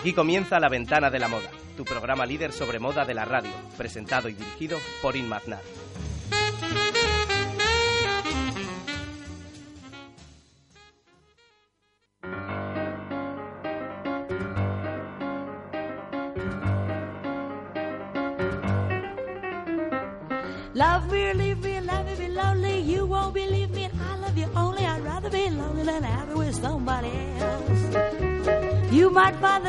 Aquí comienza La Ventana de la Moda, tu programa líder sobre moda de la radio, presentado y dirigido por Inmaznar. Love me leave me, love me, be lonely. You won't believe me, I love you only. I'd rather be lonely than happy with somebody else. You might find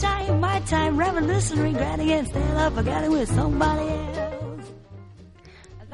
time, my time, reminiscing, regretting instead of forgetting with somebody else.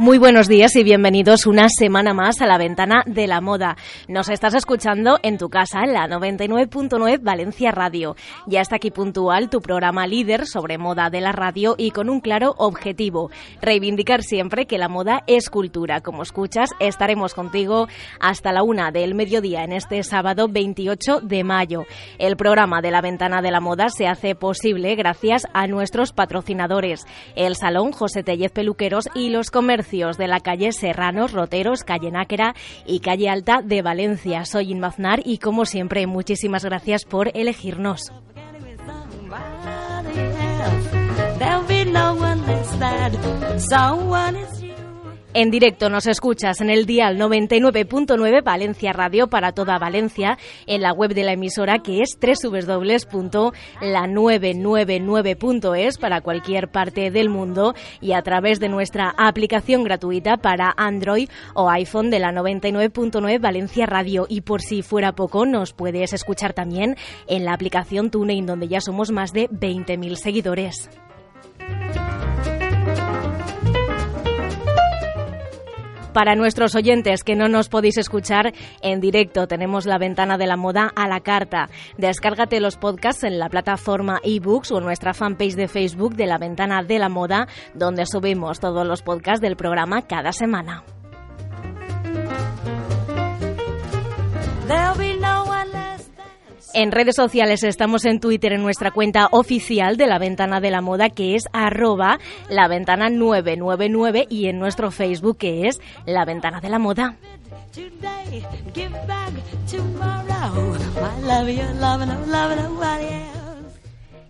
Muy buenos días y bienvenidos una semana más a la ventana de la moda. Nos estás escuchando en tu casa en la 99.9 Valencia Radio. Ya está aquí puntual tu programa líder sobre moda de la radio y con un claro objetivo, reivindicar siempre que la moda es cultura. Como escuchas, estaremos contigo hasta la una del mediodía en este sábado 28 de mayo. El programa de la ventana de la moda se hace posible gracias a nuestros patrocinadores, el Salón José Tellez Peluqueros y los comercios de la calle Serranos, Roteros, calle Náquera y calle Alta de Valencia. Soy Inmaznar y como siempre muchísimas gracias por elegirnos. En directo nos escuchas en el dial 99.9 Valencia Radio para toda Valencia, en la web de la emisora que es www.la999.es para cualquier parte del mundo y a través de nuestra aplicación gratuita para Android o iPhone de la 99.9 Valencia Radio. Y por si fuera poco, nos puedes escuchar también en la aplicación TuneIn, donde ya somos más de 20.000 seguidores. Para nuestros oyentes que no nos podéis escuchar en directo, tenemos la ventana de la moda a la carta. Descárgate los podcasts en la plataforma eBooks o nuestra fanpage de Facebook de la ventana de la moda, donde subimos todos los podcasts del programa cada semana. En redes sociales estamos en Twitter en nuestra cuenta oficial de la ventana de la moda que es arroba la ventana 999 y en nuestro Facebook que es la ventana de la moda.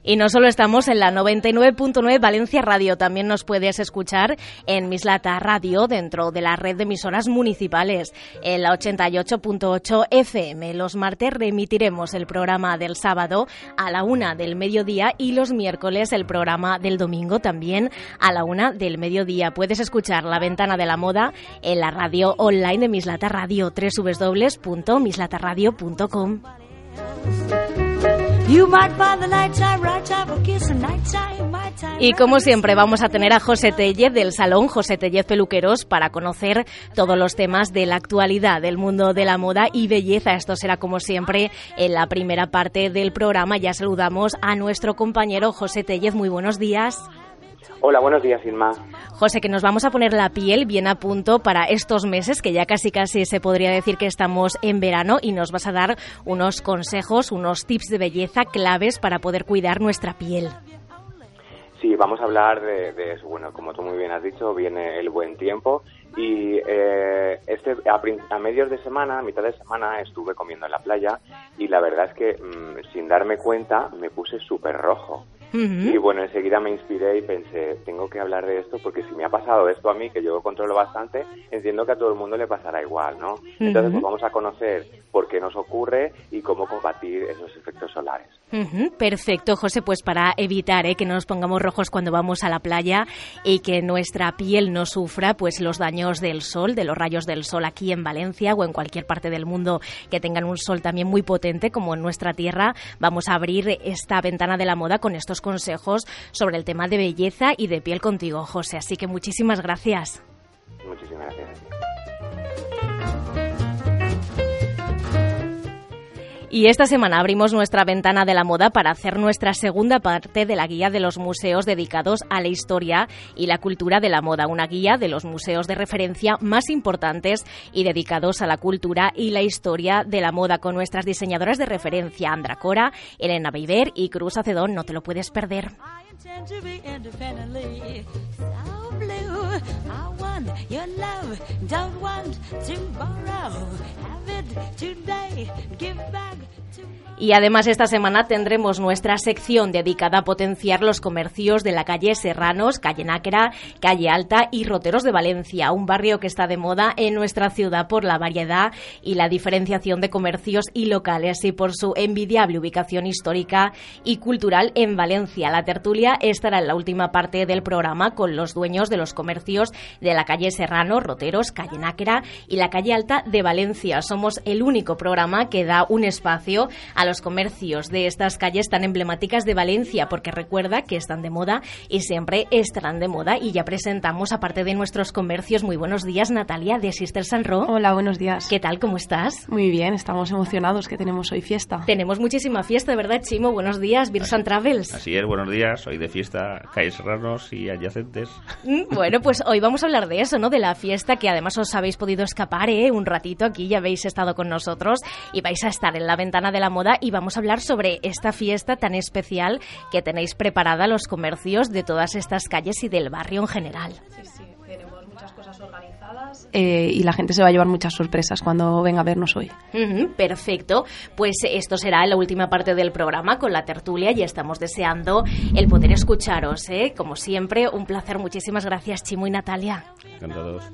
Y no solo estamos en la 99.9 Valencia Radio, también nos puedes escuchar en Mislata Radio dentro de la red de emisoras municipales, en la 88.8 FM. Los martes remitiremos el programa del sábado a la una del mediodía y los miércoles el programa del domingo también a la una del mediodía. Puedes escuchar La Ventana de la Moda en la radio online de Mislata Radio, www.mislataradio.com. Y como siempre vamos a tener a José Tellez del Salón José Tellez Peluqueros para conocer todos los temas de la actualidad del mundo de la moda y belleza. Esto será como siempre en la primera parte del programa. Ya saludamos a nuestro compañero José Tellez. Muy buenos días. Hola, buenos días, Irma. José, que nos vamos a poner la piel bien a punto para estos meses, que ya casi casi se podría decir que estamos en verano y nos vas a dar unos consejos, unos tips de belleza claves para poder cuidar nuestra piel. Sí, vamos a hablar de, de eso. Bueno, como tú muy bien has dicho, viene el buen tiempo y eh, este a, a medios de semana, a mitad de semana, estuve comiendo en la playa y la verdad es que mm, sin darme cuenta me puse súper rojo. Y bueno, enseguida me inspiré y pensé, tengo que hablar de esto porque si me ha pasado esto a mí, que yo controlo bastante, entiendo que a todo el mundo le pasará igual, ¿no? Entonces, pues vamos a conocer por qué nos ocurre y cómo combatir esos efectos solares. Perfecto, José, pues para evitar eh, que no nos pongamos rojos cuando vamos a la playa y que nuestra piel no sufra pues los daños del sol, de los rayos del sol aquí en Valencia o en cualquier parte del mundo que tengan un sol también muy potente como en nuestra tierra, vamos a abrir esta ventana de la moda con estos consejos sobre el tema de belleza y de piel contigo, José. Así que muchísimas gracias. Muchísimas gracias. Y esta semana abrimos nuestra ventana de la moda para hacer nuestra segunda parte de la guía de los museos dedicados a la historia y la cultura de la moda, una guía de los museos de referencia más importantes y dedicados a la cultura y la historia de la moda con nuestras diseñadoras de referencia, Andra Cora, Elena Beiber y Cruz Acedón. No te lo puedes perder. blue. I want your love, don't want to borrow. Have it today, give back Y además esta semana tendremos nuestra sección dedicada a potenciar los comercios de la calle Serranos, calle Náquera, calle Alta y Roteros de Valencia, un barrio que está de moda en nuestra ciudad por la variedad y la diferenciación de comercios y locales y por su envidiable ubicación histórica y cultural en Valencia. La tertulia estará en la última parte del programa con los dueños de los comercios de la calle Serrano, Roteros, calle Náquera y la calle Alta de Valencia. Somos el único programa que da un espacio a los comercios de estas calles tan emblemáticas de Valencia, porque recuerda que están de moda y siempre estarán de moda. Y ya presentamos, aparte de nuestros comercios, muy buenos días, Natalia, de Sister Sanro. Hola, buenos días. ¿Qué tal? ¿Cómo estás? Muy bien, estamos emocionados que tenemos hoy fiesta. Tenemos muchísima fiesta, ¿verdad, Chimo? Buenos días, Virsan Travels. Así es, buenos días, hoy de fiesta, calles serranos y adyacentes. Mm, bueno, pues hoy vamos a hablar de eso, ¿no? De la fiesta que además os habéis podido escapar, ¿eh? Un ratito aquí, ya habéis estado con nosotros y vais a estar en la ventana de la moda y vamos a hablar sobre esta fiesta tan especial que tenéis preparada los comercios de todas estas calles y del barrio en general. Sí, sí, tenemos muchas cosas organizadas eh, y la gente se va a llevar muchas sorpresas cuando venga a vernos hoy. Ujú, perfecto. Pues esto será la última parte del programa con la tertulia y estamos deseando el poder escucharos, ¿eh? Como siempre, un placer. Muchísimas gracias, Chimo y Natalia. Encantados.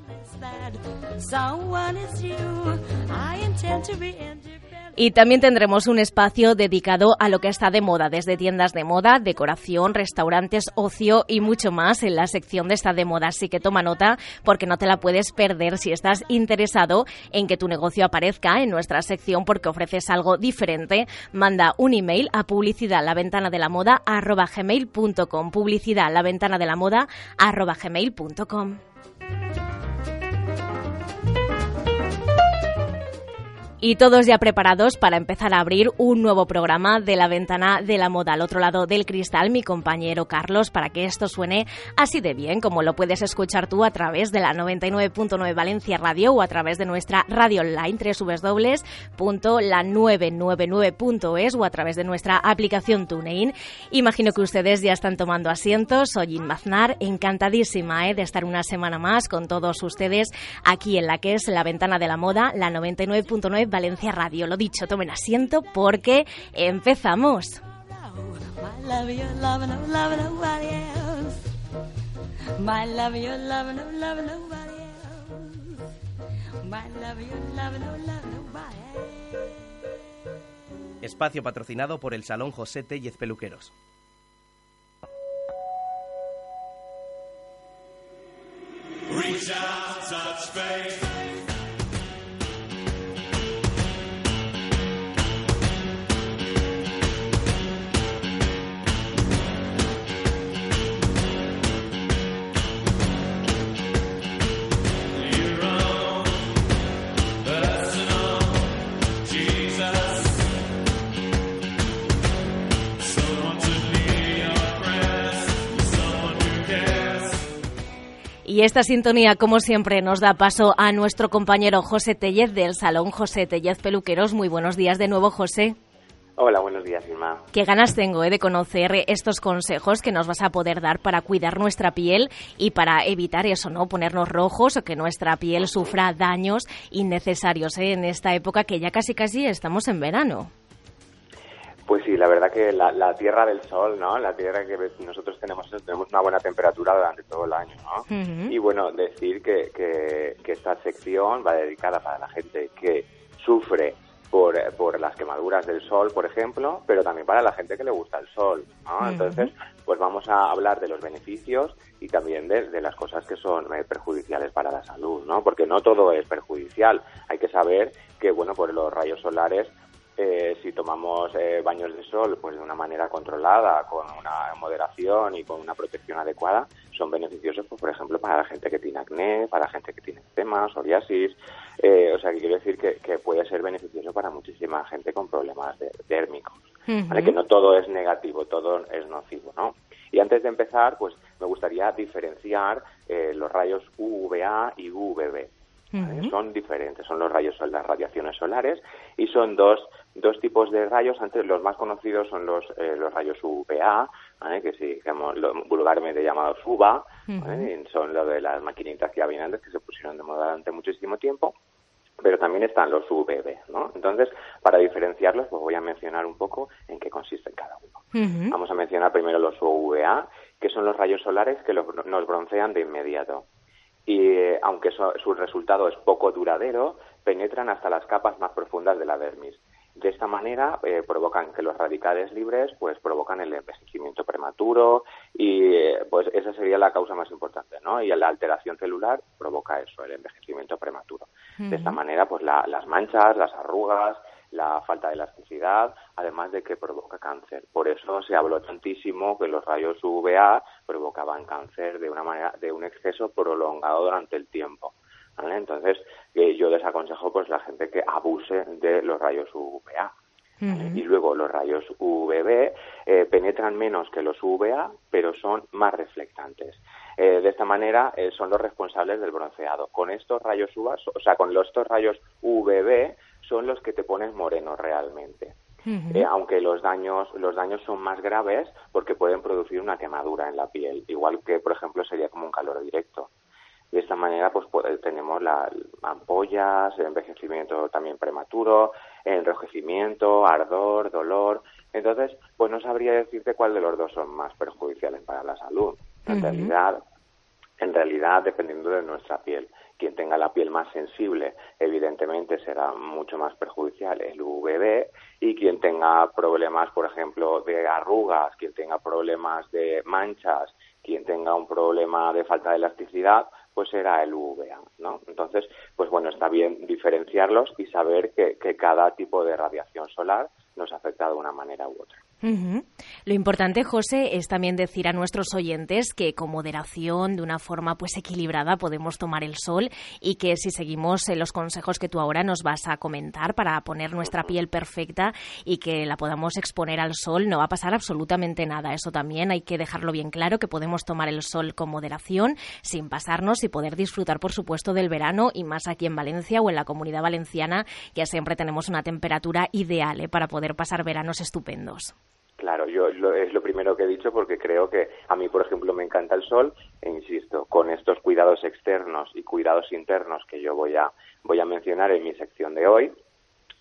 Y también tendremos un espacio dedicado a lo que está de moda, desde tiendas de moda, decoración, restaurantes, ocio y mucho más en la sección de esta de moda. Así que toma nota porque no te la puedes perder si estás interesado en que tu negocio aparezca en nuestra sección porque ofreces algo diferente. Manda un email a publicidad la ventana de la moda arroba gmail.com. Publicidad la ventana de la moda. Y todos ya preparados para empezar a abrir un nuevo programa de la ventana de la moda al otro lado del cristal, mi compañero Carlos, para que esto suene así de bien como lo puedes escuchar tú a través de la 99.9 Valencia Radio o a través de nuestra radio online www.la999.es o a través de nuestra aplicación TuneIn. Imagino que ustedes ya están tomando asientos. Soy Inmaznar, encantadísima ¿eh? de estar una semana más con todos ustedes aquí en la que es la ventana de la moda, la 99.9 Valencia Radio. Lo dicho, tomen asiento porque empezamos. Espacio patrocinado por el Salón José Tellez Peluqueros. Y esta sintonía, como siempre, nos da paso a nuestro compañero José Tellez del Salón José Tellez Peluqueros. Muy buenos días de nuevo, José. Hola, buenos días, Irma. Qué ganas tengo eh, de conocer estos consejos que nos vas a poder dar para cuidar nuestra piel y para evitar eso, ¿no? Ponernos rojos o que nuestra piel sufra daños innecesarios eh, en esta época que ya casi casi estamos en verano. Pues sí, la verdad que la, la Tierra del Sol, ¿no? La Tierra que nosotros tenemos, tenemos una buena temperatura durante todo el año, ¿no? Y bueno, decir que, que, que esta sección va dedicada para la gente que sufre por, por las quemaduras del sol, por ejemplo, pero también para la gente que le gusta el sol, ¿no? Entonces, pues vamos a hablar de los beneficios y también de, de las cosas que son eh, perjudiciales para la salud, ¿no? Porque no todo es perjudicial. Hay que saber que, bueno, por los rayos solares eh, si tomamos eh, baños de sol pues de una manera controlada, con una moderación y con una protección adecuada, son beneficiosos, pues, por ejemplo, para la gente que tiene acné, para la gente que tiene eczema, psoriasis. eh, o sea, que quiero decir que, que puede ser beneficioso para muchísima gente con problemas de- dérmicos. ¿vale? Que no todo es negativo, todo es nocivo, ¿no? Y antes de empezar, pues me gustaría diferenciar eh, los rayos UVA y UVB. Son diferentes, son los rayos sol- las radiaciones solares y son dos, dos tipos de rayos. Antes los más conocidos son los, eh, los rayos UVA, ¿vale? que sí, digamos, lo- vulgarmente llamados UVA, son lo de las maquinitas que habían antes que se pusieron de moda durante muchísimo tiempo. pero también están los UVB, ¿no? Entonces, para diferenciarlos, pues voy a mencionar un poco en qué consiste cada uno. Vamos a mencionar primero los UVA, que son los rayos solares que nos broncean de inmediato. Y eh, aunque su resultado es poco duradero, penetran hasta las capas más profundas de la dermis. De esta manera eh, provocan que los radicales libres pues provocan el envejecimiento prematuro y eh, pues esa sería la causa más importante, ¿no? Y la alteración celular provoca eso, el envejecimiento prematuro. De esta manera pues las manchas, las arrugas, la falta de elasticidad, además de que provoca cáncer. Por eso se habló tantísimo que los rayos UVA provocaban cáncer de una manera de un exceso prolongado durante el tiempo. Entonces, eh, yo desaconsejo pues la gente que abuse de los rayos UVA. Y luego los rayos UVB eh, penetran menos que los UVA, pero son más reflectantes. Eh, de esta manera son los responsables del bronceado. Con estos rayos UVA, o sea, con estos rayos UVB son los que te pones moreno realmente. aunque los daños, los daños son más graves porque pueden producir una quemadura en la piel, igual que, por ejemplo, sería como un calor directo. De esta manera, pues, tenemos las ampollas, envejecimiento también prematuro, enrojecimiento, ardor, dolor. Entonces, pues no sabría decirte cuál de los dos son más perjudiciales para la salud. En realidad, en realidad, dependiendo de nuestra piel. Quien tenga la piel más sensible, evidentemente será mucho más perjudicial el UVB y quien tenga problemas, por ejemplo, de arrugas, quien tenga problemas de manchas, quien tenga un problema de falta de elasticidad, pues será el UVA, ¿no? Entonces, pues bueno, está bien diferenciarlos y saber que, que cada tipo de radiación solar nos afecta de una manera u otra. Lo importante, José, es también decir a nuestros oyentes que con moderación, de una forma pues equilibrada, podemos tomar el sol y que si seguimos eh, los consejos que tú ahora nos vas a comentar para poner nuestra piel perfecta y que la podamos exponer al sol, no va a pasar absolutamente nada. Eso también hay que dejarlo bien claro, que podemos tomar el sol con moderación, sin pasarnos y poder disfrutar, por supuesto, del verano y más aquí en Valencia o en la comunidad valenciana, que siempre tenemos una temperatura ideal eh, para poder pasar veranos estupendos. Claro, yo es lo primero que he dicho porque creo que a mí, por ejemplo, me encanta el sol e insisto, con estos cuidados externos y cuidados internos que yo voy a voy a mencionar en mi sección de hoy,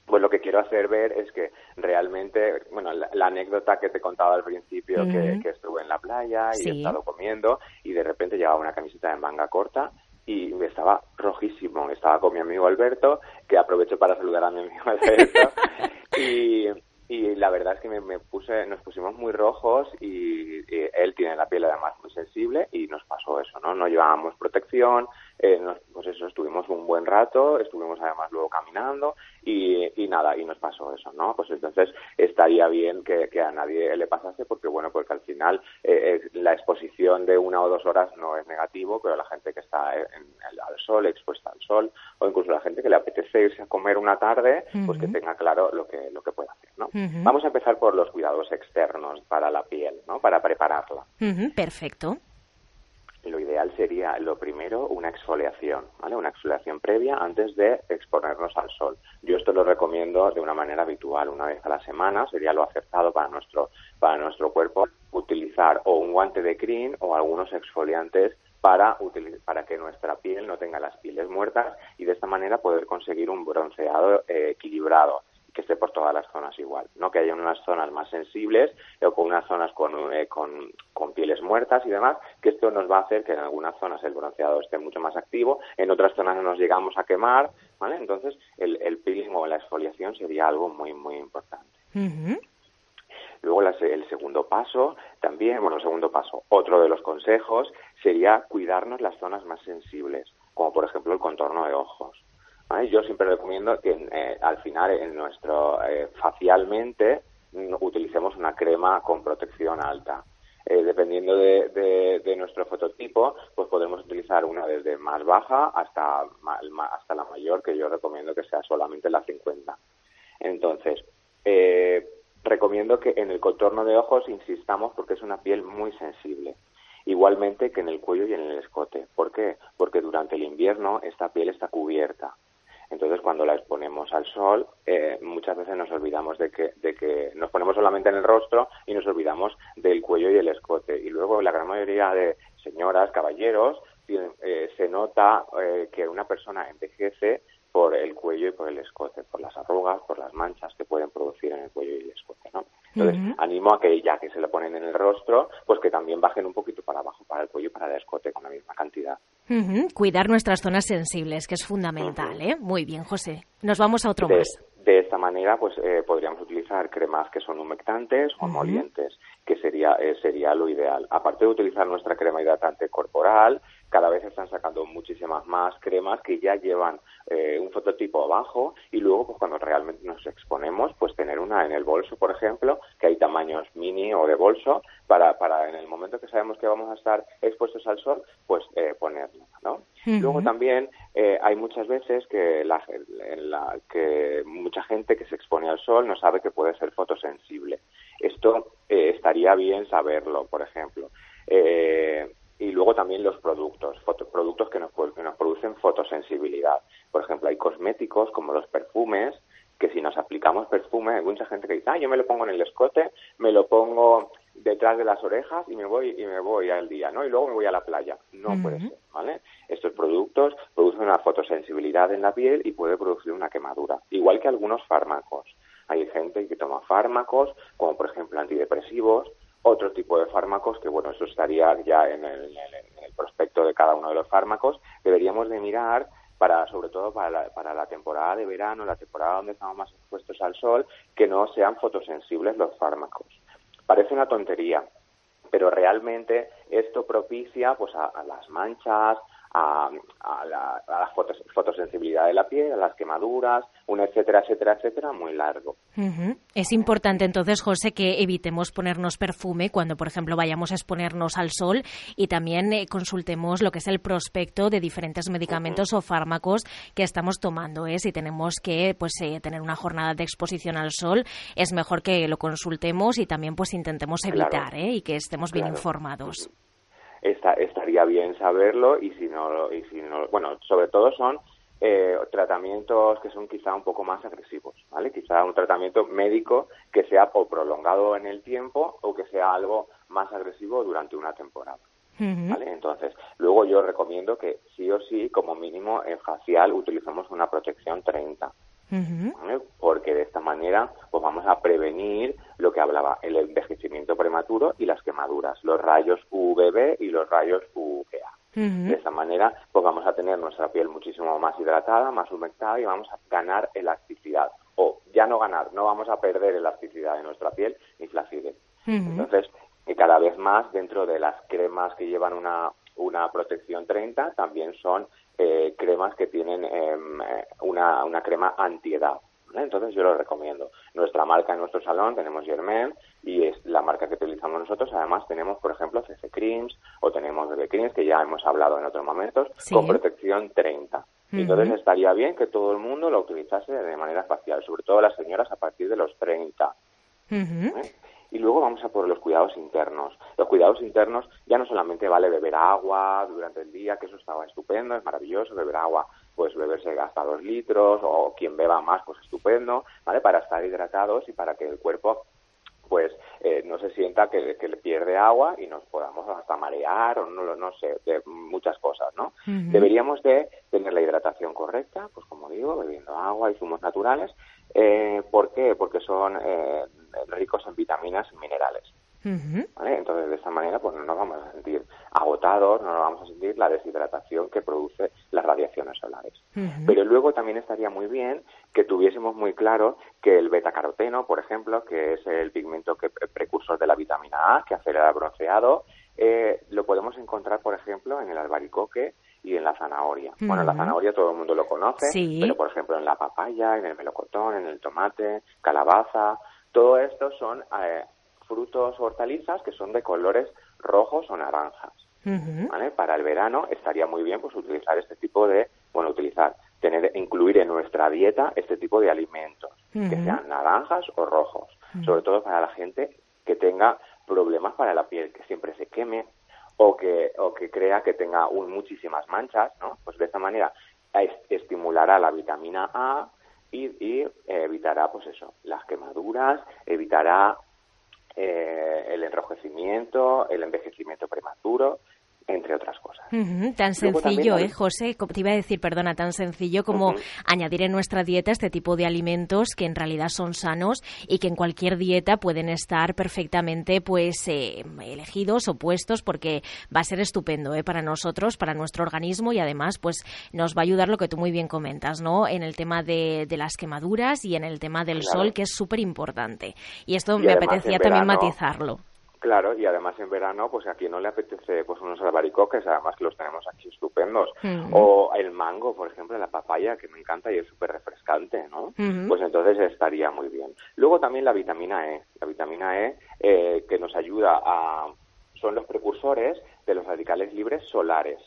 pues lo que quiero hacer ver es que realmente, bueno, la, anécdota que te contaba al principio, que, estuve en la playa y he estado comiendo y de repente llevaba una camiseta de manga corta y estaba rojísimo. Estaba con mi amigo Alberto, que aprovecho para saludar a mi amigo Alberto, y, y la verdad es que me, puse, nos pusimos muy rojos y, él tiene la piel además muy sensible y nos pasó eso, ¿no? No llevábamos protección, eh, pues eso, estuvimos un buen rato, estuvimos además luego caminando y, y, nada, y nos pasó eso, ¿no? Pues entonces estaría bien que, a nadie le pasase porque, bueno, porque al final eh, eh, la exposición de una o dos horas no es negativo, pero la gente que está al sol, expuesta al sol, o incluso la gente que le apetece irse a comer una tarde, pues que tenga claro lo que, lo que puede hacer, ¿no? Vamos a empezar por los cuidados externos para la piel, ¿no? Para prepararla. Perfecto lo ideal sería, lo primero, una exfoliación, ¿vale? Una exfoliación previa antes de exponernos al sol. Yo esto lo recomiendo de una manera habitual, una vez a la semana, sería lo acertado para nuestro, para nuestro cuerpo, utilizar o un guante de crin o algunos exfoliantes para, para que nuestra piel no tenga las pieles muertas y de esta manera poder conseguir un bronceado eh, equilibrado que esté por todas las zonas igual, no que haya unas zonas más sensibles o con unas zonas eh, con, con, pieles muertas y demás, que esto nos va a hacer que en algunas zonas el bronceado esté mucho más activo, en otras zonas no nos llegamos a quemar, ¿vale? Entonces el, el peeling o la exfoliación sería algo muy, muy importante. Luego el segundo paso, también, bueno, el segundo paso, otro de los consejos sería cuidarnos las zonas más sensibles, como por ejemplo el contorno de ojos. Yo siempre recomiendo que eh, al final en nuestro eh, facialmente mm, utilicemos una crema con protección alta. Eh, dependiendo de, de, nuestro fototipo, pues podemos utilizar una desde más baja hasta, hasta la mayor, que yo recomiendo que sea solamente la 50. Entonces, recomiendo que en el contorno de ojos insistamos porque es una piel muy sensible. Igualmente que en el cuello y en el escote. ¿Por qué? Porque durante el invierno esta piel está cubierta entonces, cuando la exponemos al sol, eh, muchas veces nos olvidamos de que, de que nos ponemos solamente en el rostro y nos olvidamos del cuello y el escote. Y luego la gran mayoría de señoras, caballeros, eh, se nota eh, que una persona envejece por el cuello y por el escote, por las arrugas, por las manchas que pueden producir en el cuello y el escote, ¿no? Entonces, animo a que ya que se lo ponen en el rostro, pues que también bajen un poquito para abajo, para el cuello y para el escote con la misma cantidad. Cuidar nuestras zonas sensibles, que es fundamental, ¿eh? Muy bien, José. Nos vamos a otro de, más. De esta manera, pues eh, podríamos utilizar cremas que son humectantes o emolientes, que sería, eh, sería lo ideal. Aparte de utilizar nuestra crema hidratante corporal, cada vez están sacando muchísimas más cremas que ya llevan eh, un fototipo abajo y luego pues cuando realmente nos exponemos pues tener una en el bolso por ejemplo que hay tamaños mini o de bolso para, para en el momento que sabemos que vamos a estar expuestos al sol pues eh, ponerla ¿no? luego también eh, hay muchas veces que la, en la que mucha gente que se expone al sol no sabe que puede ser fotosensible. Esto estaría bien saberlo por ejemplo. Eh, y luego también los productos, productos que nos, que nos producen fotosensibilidad. Por ejemplo, hay cosméticos como los perfumes, que si nos aplicamos perfume, hay mucha gente que dice, ah, yo me lo pongo en el escote, me lo pongo detrás de las orejas y me voy y me voy al día, ¿no? Y luego me voy a la playa. No puede ser, ¿vale? Estos productos producen una fotosensibilidad en la piel y puede producir una quemadura, igual que algunos fármacos. Hay gente que toma fármacos, como por ejemplo antidepresivos, otro tipo de fármacos, que bueno, eso estaría ya en el, prospecto de cada uno de los fármacos, deberíamos de mirar para sobre todo para la, para la temporada de verano, la temporada donde estamos más expuestos al sol, que no sean fotosensibles los fármacos. Parece una tontería, pero realmente esto propicia pues a las manchas, a, la, fotosensibilidad de la piel, a las quemaduras, un etcétera, etcétera, etcétera, muy largo. Es importante entonces, José, que evitemos ponernos perfume cuando, por ejemplo, vayamos a exponernos al sol y también eh, consultemos lo que es el prospecto de diferentes medicamentos o fármacos que estamos tomando. ¿eh? Si tenemos que pues, eh, tener una jornada de exposición al sol, es mejor que lo consultemos y también pues intentemos evitar ¿eh? y que estemos bien informados estaría bien saberlo y si no, y si no, bueno, sobre todo son eh, tratamientos que son quizá un poco más agresivos, ¿vale? Quizá un tratamiento médico que sea o prolongado en el tiempo o que sea algo más agresivo durante una temporada. ¿Vale? Entonces, luego yo recomiendo que sí o sí, como mínimo en facial, utilicemos una protección 30. Porque de esta manera pues vamos a prevenir lo que hablaba, el envejecimiento prematuro y las quemaduras, los rayos UVB y los rayos UVA. De esta manera pues vamos a tener nuestra piel muchísimo más hidratada, más humectada y vamos a ganar elasticidad. O ya no ganar, no vamos a perder elasticidad de nuestra piel ni flacidez. Entonces, y cada vez más dentro de las cremas que llevan una, una protección 30 también son eh, cremas que tienen em, eh, una, una crema antiedad. Entonces yo lo recomiendo. Nuestra marca en nuestro salón tenemos Germain y es la marca que utilizamos nosotros. Además tenemos, por ejemplo, CC Creams o tenemos BB Creams que ya hemos hablado en otros momentos con protección 30. Entonces estaría bien que todo el mundo lo utilizase de manera facial, sobre todo las señoras a partir de los 30. Y luego vamos a por los cuidados internos. Los cuidados internos ya no solamente vale beber agua durante el día, que eso estaba estupendo, es maravilloso, beber agua, pues beberse hasta dos litros, o quien beba más, pues estupendo, ¿vale? Para estar hidratados y para que el cuerpo pues eh, no se sienta que, le pierde agua y nos podamos hasta marear o no, no sé, de muchas cosas, ¿no? Deberíamos de tener la hidratación correcta, pues como digo, bebiendo agua y zumos naturales. Eh, ¿Por qué? Porque son eh, ricos en vitaminas y minerales. Entonces, de esta manera, pues no nos vamos a sentir agotados, no nos vamos a sentir la deshidratación que produce las radiaciones Pero luego también estaría muy bien que tuviésemos muy claro que el betacaroteno, por ejemplo, que es el pigmento que precursor de la vitamina A, que acelera el bronceado, eh, lo podemos encontrar, por ejemplo, en el albaricoque y en la zanahoria. Bueno, la zanahoria todo el mundo lo conoce, pero por ejemplo en la papaya, en el melocotón, en el tomate, calabaza, todo esto son eh, frutos hortalizas que son de colores rojos o naranjas. Para el verano estaría muy bien pues utilizar este tipo de, bueno, utilizar, tener, incluir en nuestra dieta este tipo de alimentos, que sean naranjas o rojos, sobre todo para la gente que tenga problemas para la piel, que siempre se queme o que, o que crea que tenga un, muchísimas manchas, ¿no? Pues de esta manera estimulará la vitamina A y, y evitará, pues eso, las quemaduras, evitará eh, el enrojecimiento, el envejecimiento prematuro entre otras cosas. Tan sencillo, ¿eh, José? Te iba a decir, perdona, tan sencillo como añadir en nuestra dieta este tipo de alimentos que en realidad son sanos y que en cualquier dieta pueden estar perfectamente pues eh, elegidos o puestos porque va a ser estupendo ¿eh? para nosotros, para nuestro organismo y además pues nos va a ayudar lo que tú muy bien comentas, ¿no? En el tema de, las quemaduras y en el tema del sol, que es súper importante. Y esto me apetecía también matizarlo. Claro, y además en verano, pues a quien no le apetece pues unos albaricoques, además que los tenemos aquí estupendos. O el mango, por ejemplo, la papaya, que me encanta y es súper refrescante, ¿no? Pues entonces estaría muy bien. Luego también la vitamina E. La vitamina E eh, que nos ayuda a... son los precursores de los radicales libres solares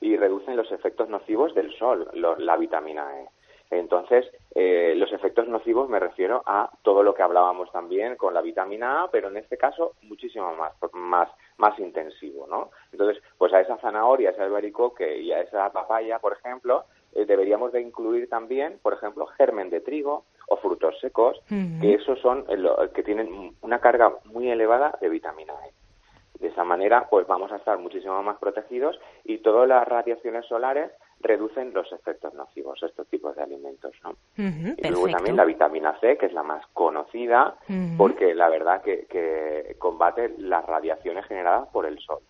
y reducen los efectos nocivos del sol, la vitamina E. Entonces, eh, los efectos nocivos me refiero a todo lo que hablábamos también con la vitamina A, pero en este caso muchísimo más, más, más intensivo, ¿no? Entonces, pues a esa zanahoria, a ese albaricoque y a esa papaya, por ejemplo, eh, deberíamos de incluir también, por ejemplo, germen de trigo o frutos secos, que esos son que tienen una carga muy elevada de vitamina E. De esa manera, pues vamos a estar muchísimo más protegidos y todas las radiaciones solares reducen los efectos nocivos estos tipos de alimentos, ¿no? y luego también la vitamina C, que es la más conocida, porque la verdad que, que, combate las radiaciones generadas por el sol.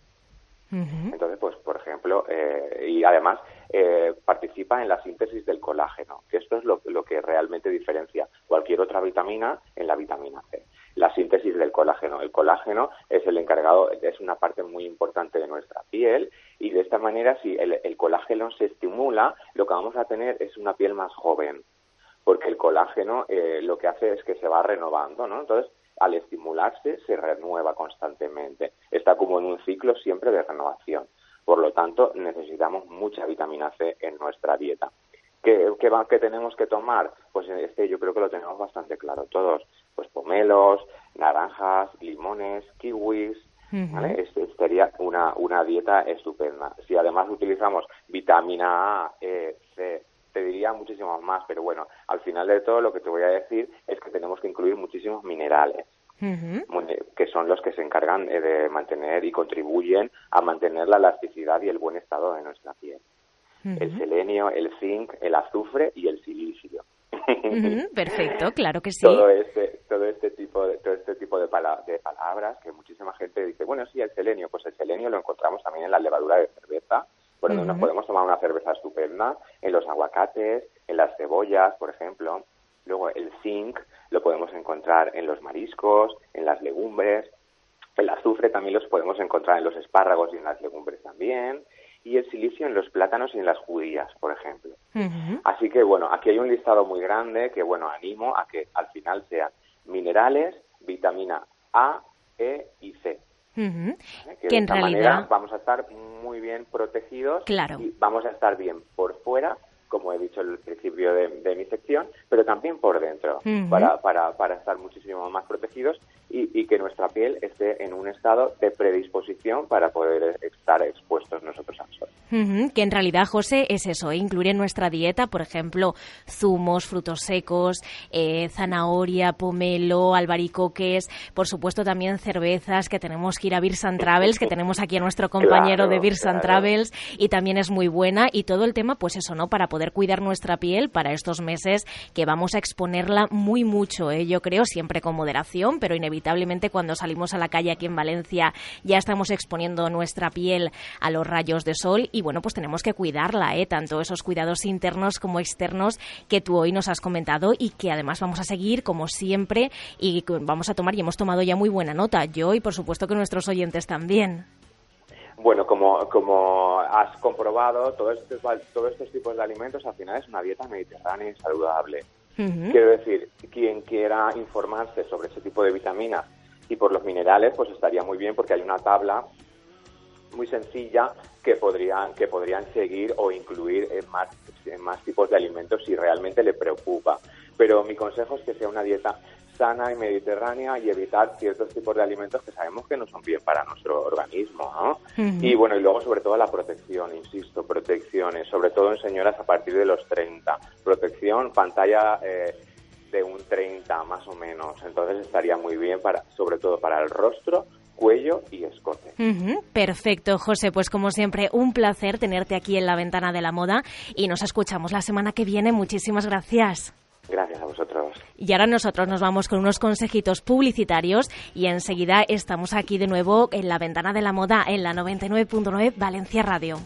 Entonces, pues, por ejemplo, eh, y además eh, participa en la síntesis del colágeno, que esto es lo, lo que realmente diferencia cualquier otra vitamina en la vitamina C la síntesis del colágeno. El colágeno es el encargado, es una parte muy importante de nuestra piel y de esta manera si el, colágeno se estimula, lo que vamos a tener es una piel más joven, porque el colágeno eh, lo que hace es que se va renovando, ¿no? Entonces, al estimularse, se renueva constantemente. Está como en un ciclo siempre de renovación. Por lo tanto, necesitamos mucha vitamina C en nuestra dieta. ¿Qué, qué, tenemos que tomar? Pues este yo creo que lo tenemos bastante claro todos. Pues pomelos, naranjas, limones, kiwis, ¿vale? Sería una, una dieta estupenda. Si además utilizamos vitamina A, E, C, te diría muchísimos más, pero bueno, al final de todo lo que te voy a decir es que tenemos que incluir muchísimos minerales. que son los que se encargan eh, de mantener y contribuyen a mantener la elasticidad y el buen estado de nuestra piel el selenio, el zinc, el azufre y el silicio. Perfecto, claro que sí. Todo este, todo este tipo, de, todo este tipo de, de, palabras que muchísima gente dice, bueno, sí, el selenio, pues el selenio lo encontramos también en la levadura de cerveza, por donde nos podemos tomar una cerveza estupenda, en los aguacates, en las cebollas, por ejemplo. Luego el zinc lo podemos encontrar en los mariscos, en las legumbres. El azufre también los podemos encontrar en los espárragos y en las legumbres también y el silicio en los plátanos y en las judías, por ejemplo. Así que bueno, aquí hay un listado muy grande que bueno, animo a que al final sean minerales, vitamina A, E y C. Que, de esta manera vamos a estar muy bien protegidos y vamos a estar bien por fuera como he dicho al principio de, mi sección, pero también por dentro, para, para, para estar muchísimo más protegidos y, que nuestra piel esté en un estado de predisposición para poder estar expuestos nosotros al sol. Que en realidad, José, es eso, ¿eh? incluir en nuestra dieta, por ejemplo, zumos, frutos secos, eh, zanahoria, pomelo, albaricoques, por supuesto también cervezas, que tenemos que ir a Beers Travels, que tenemos aquí a nuestro compañero de Beers Travels, y también es muy buena, y todo el tema, pues eso, ¿no? Para poder cuidar nuestra piel para estos meses que vamos a exponerla muy mucho, ¿eh? yo creo, siempre con moderación, pero inevitablemente inevitablemente cuando salimos a la calle aquí en Valencia ya estamos exponiendo nuestra piel a los rayos de sol y bueno, pues tenemos que cuidarla, ¿eh? tanto esos cuidados internos como externos que tú hoy nos has comentado y que además vamos a seguir como siempre y vamos a tomar y hemos tomado ya muy buena nota, yo y por supuesto que nuestros oyentes también. Bueno, como, como has comprobado, todos estos, todos estos tipos de alimentos al final es una dieta mediterránea y saludable. Quiero decir, quien quiera informarse sobre ese tipo de vitaminas y por los minerales, pues estaría muy bien porque hay una tabla muy sencilla que podrían que podrían seguir o incluir en más en más tipos de alimentos si realmente le preocupa. Pero mi consejo es que sea una dieta sana y mediterránea y evitar ciertos tipos de alimentos que sabemos que no son bien para nuestro organismo, ¿no? Y bueno, y luego sobre todo la protección, insisto, protecciones, sobre todo en señoras a partir de los 30. Protección, pantalla eh, de un 30 más o menos. Entonces estaría muy bien para, sobre todo para el rostro cuello y escote. Perfecto, José. Pues como siempre, un placer tenerte aquí en la ventana de la moda y nos escuchamos la semana que viene. Muchísimas gracias. Gracias a vosotros. Y ahora nosotros nos vamos con unos consejitos publicitarios y enseguida estamos aquí de nuevo en la ventana de la moda en la 99.9 Valencia Radio.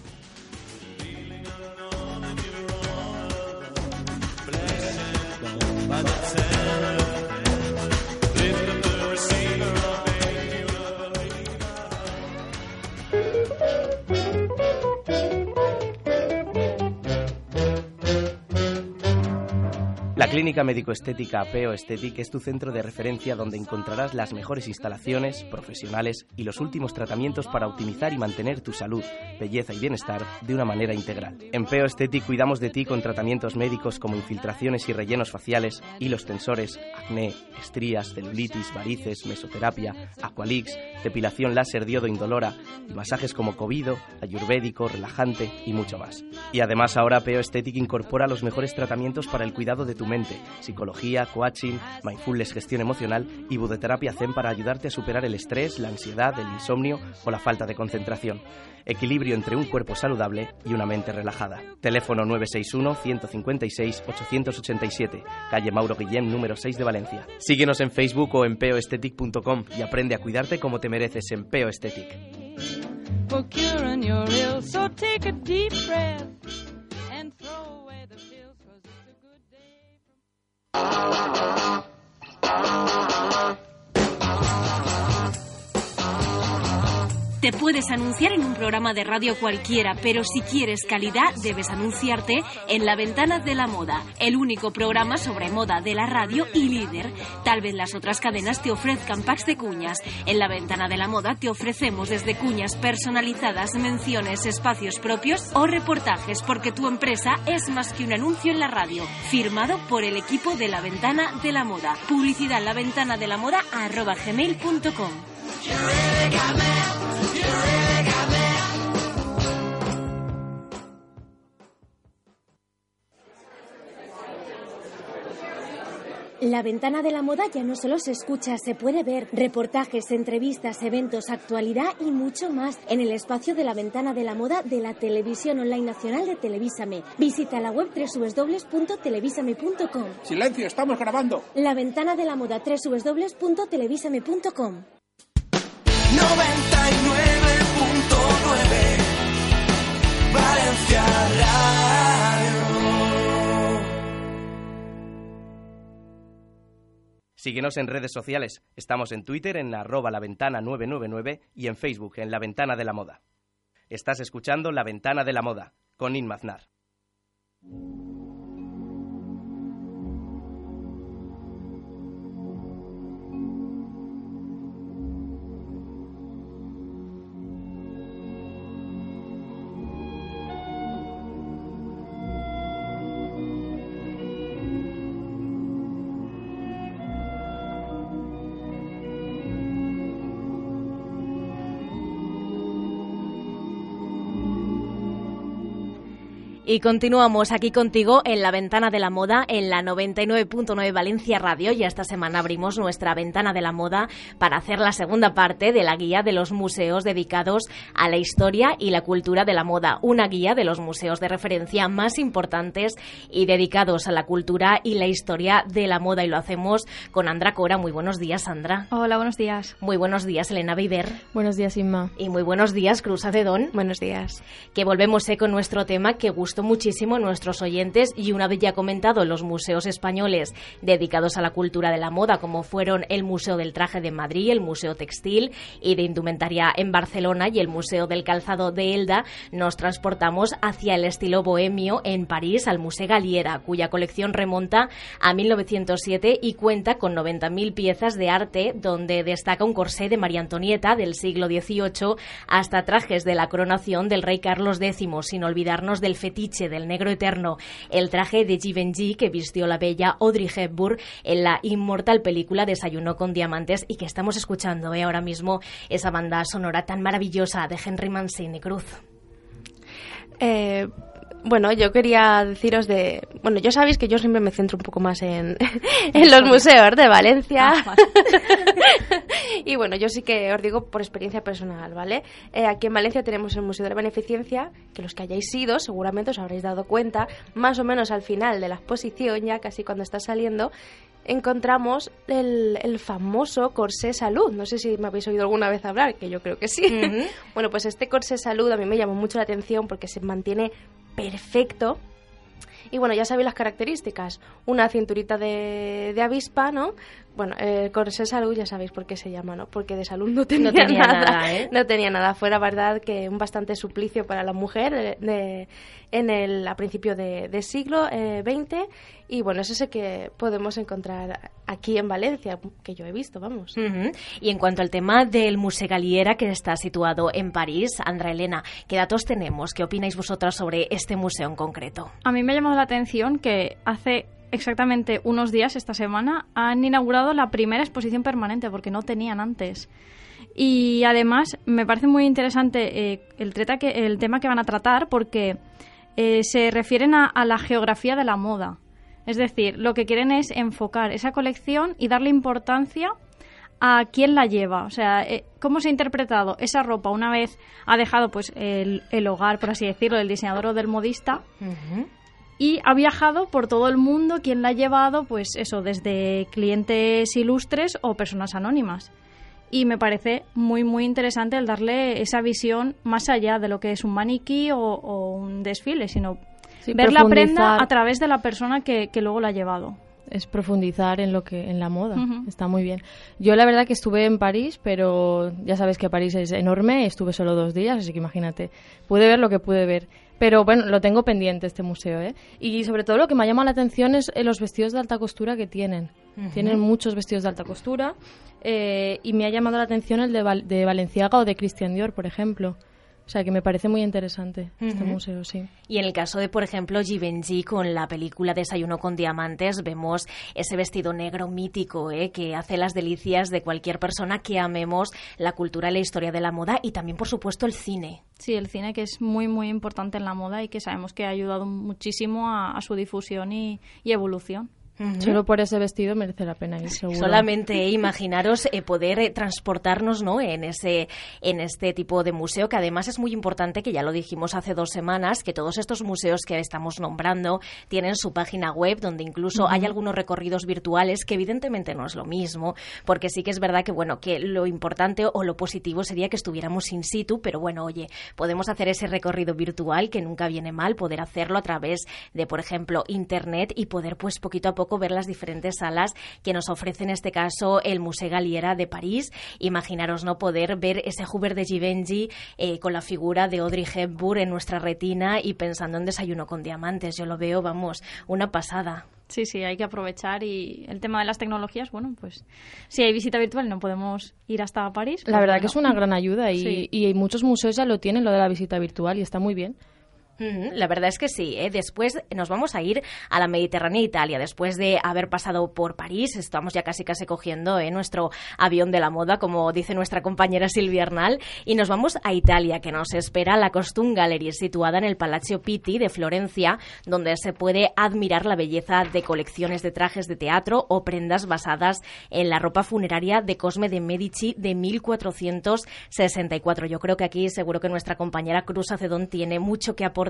La Clínica Médico-Estética Apeo Esthetic es tu centro de referencia donde encontrarás las mejores instalaciones, profesionales y los últimos tratamientos para optimizar y mantener tu salud, belleza y bienestar de una manera integral. En Peo Esthetic cuidamos de ti con tratamientos médicos como infiltraciones y rellenos faciales, hilos tensores, acné, estrías, celulitis, varices, mesoterapia, aqualix, depilación láser diodo indolora y masajes como covido, ayurvédico, relajante y mucho más. Y además ahora Peo Esthetic incorpora los mejores tratamientos para el cuidado de tu mente, psicología, coaching, mindfulness, gestión emocional y budoterapia zen para ayudarte a superar el estrés, la ansiedad, el insomnio o la falta de concentración. Equilibrio entre un cuerpo saludable y una mente relajada. Teléfono 961-156-887, calle Mauro Guillem, número 6 de Valencia. Síguenos en Facebook o en peoestetic.com y aprende a cuidarte como te mereces en Peo Estetic. for curing your ills. So take a deep breath and throw Oh, oh, oh, oh, oh. Te puedes anunciar en un programa de radio cualquiera, pero si quieres calidad debes anunciarte en La Ventana de la Moda, el único programa sobre moda de la radio y líder. Tal vez las otras cadenas te ofrezcan packs de cuñas. En La Ventana de la Moda te ofrecemos desde cuñas personalizadas, menciones, espacios propios o reportajes, porque tu empresa es más que un anuncio en la radio. Firmado por el equipo de La Ventana de la Moda. Publicidad la ventana de la moda gmail.com. La ventana de la moda ya no solo se escucha, se puede ver reportajes, entrevistas, eventos, actualidad y mucho más en el espacio de la ventana de la moda de la televisión online nacional de Televísame. Visita la web www.televisame.com. Silencio, estamos grabando. La ventana de la moda www.televisame.com. 99.9 Síguenos en redes sociales. Estamos en Twitter en arroba la ventana 999 y en Facebook en La Ventana de la Moda. Estás escuchando La Ventana de la Moda con Inmaznar. Y continuamos aquí contigo en la ventana de la moda en la 99.9 Valencia Radio y esta semana abrimos nuestra ventana de la moda para hacer la segunda parte de la guía de los museos dedicados a la historia y la cultura de la moda, una guía de los museos de referencia más importantes y dedicados a la cultura y la historia de la moda y lo hacemos con Andra Cora. Muy buenos días, Sandra. Hola, buenos días. Muy buenos días, Elena Viver. Buenos días, Inma. Y muy buenos días, Cruz Acedón. Buenos días. que volvemos eh, con nuestro tema que gustó muchísimo nuestros oyentes y una vez ya comentado los museos españoles dedicados a la cultura de la moda como fueron el Museo del Traje de Madrid, el Museo Textil y de Indumentaria en Barcelona y el Museo del Calzado de Elda, nos transportamos hacia el estilo bohemio en París al Museo Galliera, cuya colección remonta a 1907 y cuenta con 90.000 piezas de arte donde destaca un corsé de María Antonieta del siglo XVIII hasta trajes de la coronación del rey Carlos X, sin olvidarnos del del negro eterno, el traje de Givenchy que vistió la bella Audrey Hepburn en la inmortal película Desayuno con diamantes y que estamos escuchando eh, ahora mismo esa banda sonora tan maravillosa de Henry Mancini Cruz. Eh, Bueno, yo quería deciros de... Bueno, ya sabéis que yo siempre me centro un poco más en, en los museos de Valencia. Ah, y bueno, yo sí que os digo por experiencia personal, ¿vale? Eh, aquí en Valencia tenemos el Museo de la Beneficencia, que los que hayáis ido seguramente os habréis dado cuenta, más o menos al final de la exposición, ya casi cuando está saliendo, encontramos el, el famoso corsé salud. No sé si me habéis oído alguna vez hablar, que yo creo que sí. Bueno, pues este corsé salud a mí me llamó mucho la atención porque se mantiene perfecto. Y bueno, ya sabéis las características. Una cinturita de, de avispa, ¿no? Bueno, el corsé salud ya sabéis por qué se llama, ¿no? Porque de salud no tenía, tenía nada. nada, ¿eh? No tenía nada. Fuera verdad que un bastante suplicio para la mujer de, de- en el, a principio de, de siglo eh, XX. Y bueno, es ese que podemos encontrar aquí en Valencia, que yo he visto, vamos. Y en cuanto al tema del Museo Galiera, que está situado en París, Andra Elena, ¿qué datos tenemos? ¿Qué opináis vosotras sobre este museo en concreto? A mí me ha llamado la atención que hace exactamente unos días, esta semana, han inaugurado la primera exposición permanente, porque no tenían antes. Y además me parece muy interesante eh, el, treta que, el tema que van a tratar, porque eh, se refieren a, la geografía de la moda. Es decir, lo que quieren es enfocar esa colección y darle importancia a quién la lleva, o sea, eh, cómo se ha interpretado esa ropa una vez ha dejado pues el, el hogar, por así decirlo, del diseñador o del modista y ha viajado por todo el mundo, quién la ha llevado, pues eso, desde clientes ilustres o personas anónimas. Y me parece muy, muy interesante el darle esa visión más allá de lo que es un maniquí o, o un desfile, sino Sí, ver la prenda a través de la persona que, que luego la ha llevado. es profundizar en lo que en la moda. Está muy bien. Yo la verdad que estuve en París pero ya sabes que París es enorme. Estuve solo dos días así que imagínate. Pude ver lo que pude ver pero bueno lo tengo pendiente este museo ¿eh? y sobre todo lo que me ha llamado la atención es eh, los vestidos de alta costura que tienen. Tienen muchos vestidos de alta costura eh, y me ha llamado la atención el de, Val- de Valenciaga o de Christian Dior por ejemplo o sea que me parece muy interesante este museo sí Y en el caso de, por ejemplo, Givenchy con la película Desayuno con Diamantes, vemos ese vestido negro mítico ¿eh? que hace las delicias de cualquier persona que amemos la cultura y la historia de la moda y también, por supuesto, el cine. Sí, el cine que es muy, muy importante en la moda y que sabemos que ha ayudado muchísimo a, a su difusión y, y evolución. Solo por ese vestido merece la pena ir, seguro. Solamente imaginaros eh, poder eh, transportarnos ¿no? en, ese, en este tipo de museo, que además es muy importante, que ya lo dijimos hace dos semanas, que todos estos museos que estamos nombrando tienen su página web, donde incluso hay algunos recorridos virtuales, que evidentemente no es lo mismo, porque sí que es verdad que, bueno, que lo importante o lo positivo sería que estuviéramos in situ, pero bueno, oye, podemos hacer ese recorrido virtual, que nunca viene mal, poder hacerlo a través de, por ejemplo, Internet y poder, pues, poquito a poco ver las diferentes salas que nos ofrece en este caso el Museo Galiera de París. Imaginaros no poder ver ese Hubert de Givenchy eh, con la figura de Audrey Hepburn en nuestra retina y pensando en desayuno con diamantes. Yo lo veo, vamos, una pasada. Sí, sí, hay que aprovechar y el tema de las tecnologías, bueno, pues si hay visita virtual no podemos ir hasta París. La pues verdad bueno. que es una gran ayuda y, Sí. y muchos museos ya lo tienen, lo de la visita virtual, y está muy bien. La verdad es que sí. ¿eh? Después nos vamos a ir a la Mediterránea Italia. Después de haber pasado por París, estamos ya casi casi cogiendo ¿eh? nuestro avión de la moda, como dice nuestra compañera Silvia Arnal, y nos vamos a Italia, que nos espera la Costume Gallery, situada en el Palazzo Pitti de Florencia, donde se puede admirar la belleza de colecciones de trajes de teatro o prendas basadas en la ropa funeraria de Cosme de Medici de 1464. Yo creo que aquí seguro que nuestra compañera Cruz Acedón tiene mucho que aportar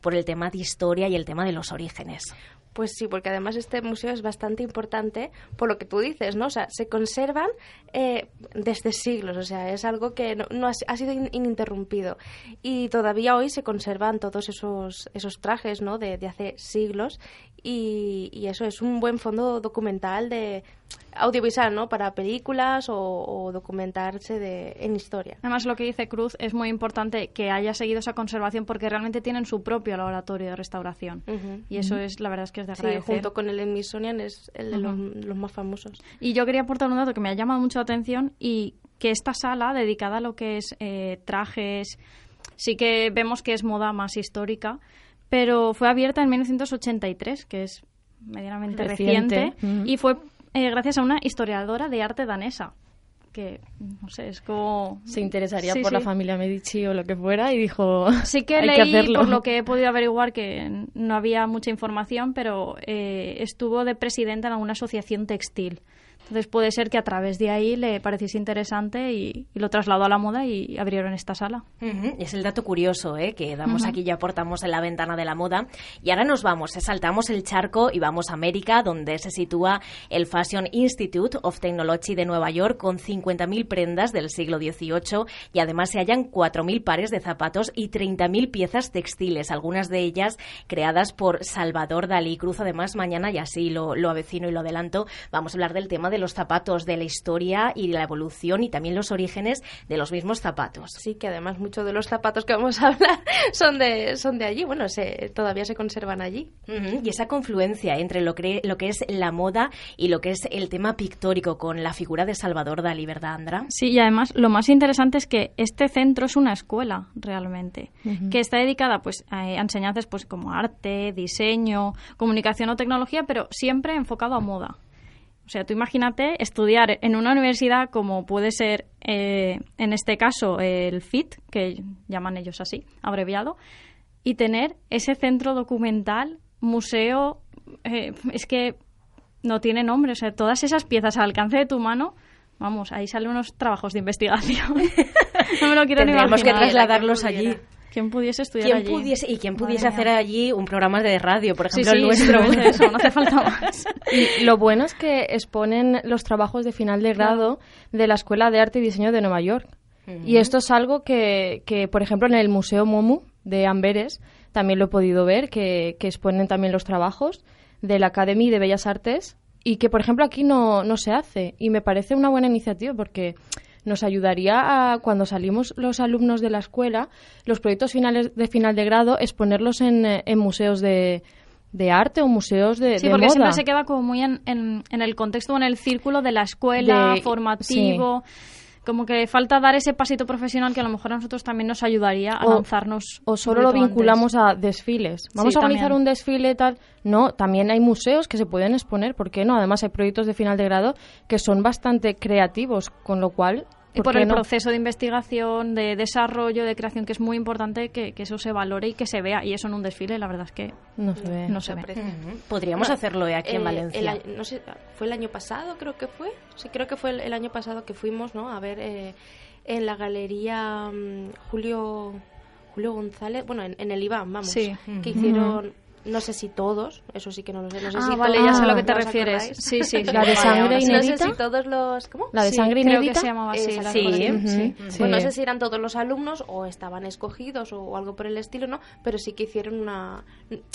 por el tema de historia y el tema de los orígenes. Pues sí, porque además este museo es bastante importante por lo que tú dices, ¿no? O sea, se conservan eh, desde siglos, o sea, es algo que no, ha, sido in- ininterrumpido. Y todavía hoy se conservan todos esos, esos trajes, ¿no? De, de hace siglos. Y, y eso es un buen fondo documental de audiovisual, ¿no? Para películas o, o documentarse de, en historia. Además, lo que dice Cruz es muy importante que haya seguido esa conservación porque realmente tienen su propio laboratorio de restauración. Y eso es, la verdad es que es de Sí, agradecer. junto con el Smithsonian es el de los más famosos. Y yo quería aportar un dato que me ha llamado mucho la atención y que esta sala dedicada a lo que es eh, trajes, sí que vemos que es moda más histórica, pero fue abierta en 1983, que es medianamente Reciente. y fue eh, gracias a una historiadora de arte danesa. que, no sé, es como... Se interesaría Sí, por la familia Medici o lo que fuera y dijo, Sí que hay leí, que hacerlo. por lo que he podido averiguar, que no había mucha información, pero eh, estuvo de presidenta en alguna asociación textil. Entonces puede ser que a través de ahí le pareciese interesante y, y lo trasladó a la moda y abrieron esta sala. Ujú, Es el dato curioso ¿eh? que damos Ujú. aquí y aportamos en la ventana de la moda. Y ahora nos vamos, eh, saltamos el charco y vamos a América, donde se sitúa el Fashion Institute of Technology de Nueva York, con 50.000 prendas del siglo XVIII y además se hallan 4.000 pares de zapatos y 30.000 piezas textiles, algunas de ellas creadas por Salvador Dalí. Cruz, además, mañana, y así lo, lo avecino y lo adelanto, vamos a hablar del tema de los zapatos, de la historia y la evolución y también los orígenes de los mismos zapatos. Sí, que además muchos de los zapatos que vamos a hablar son de, son de allí. Bueno, se, todavía se conservan allí. Y esa confluencia entre lo que, lo que es la moda y lo que es el tema pictórico con la figura de Salvador Dalí, ¿verdad, Andra? Sí, y además lo más interesante es que este centro es una escuela realmente, que está dedicada pues a a enseñanzas pues como arte, diseño, comunicación o tecnología, pero siempre enfocado a moda. O sea, tú imagínate estudiar en una universidad como puede ser, eh, en este caso, el FIT, que llaman ellos así, abreviado, y tener ese centro documental, museo, eh, es que no tiene nombre, o sea, todas esas piezas al alcance de tu mano, vamos, ahí salen unos trabajos de investigación. no me lo quiero ni Tendríamos que imaginar. trasladarlos allí. ¿Quién pudiese estudiar ¿Quién allí? pudiese, y quién Madre pudiese mía. hacer allí un programa de radio, por Sí, ejemplo, el sí, nuestro? simplemente eso, no hace falta más. Y lo bueno es que exponen los trabajos de final de grado de la Escuela de Arte y Diseño de Nueva York. Y esto es algo que, que, por ejemplo, en el Museo Momu de Amberes también lo he podido ver, que, que exponen también los trabajos de la Academy de Bellas Artes y que, por ejemplo, aquí no, no se hace. Y me parece una buena iniciativa porque nos ayudaría a, cuando salimos los alumnos de la escuela, los proyectos finales de final de grado, exponerlos en, eh, en museos de, de arte o museos de, Sí, de porque moda. siempre se queda como muy en, en, en el contexto o en el círculo de la escuela, De- formativo. Como que falta dar ese pasito profesional que a lo mejor a nosotros también nos ayudaría a O- lanzarnos. O solo lo vinculamos antes. a desfiles. Vamos Sí, a organizar también. un desfile tal. No, también hay museos que se pueden exponer, ¿por qué no? Además hay proyectos de final de grado que son bastante creativos, con lo cual... Y por el no? proceso de investigación, de desarrollo, de creación, que es muy importante que, que eso se valore y que se vea. Y eso en un desfile, la verdad es que no se ve. No se ve. aprecia. Ujú. Podríamos hacerlo eh, aquí en Valencia. el no sé, fue el año pasado, creo que fue. Sí, creo que fue el, el año pasado que fuimos, ¿no? A ver eh, en la galería mm, Julio Julio González, bueno, en, en el Iván, vamos, Sí. que hicieron, no sé si todos, eso sí que no lo sé, no sé Ah, si vale, todos, ya sé a lo que te ¿os refieres. acordáis? Sí, sí. La de sangre sí. No sé inédita. si todos los... ¿Cómo? La de Sí, sangre creo inédita. que se llamaba así. Esa, la sí. Bueno, no sé si eran todos los alumnos o estaban escogidos o, algo por el estilo, ¿no? Pero sí que hicieron una...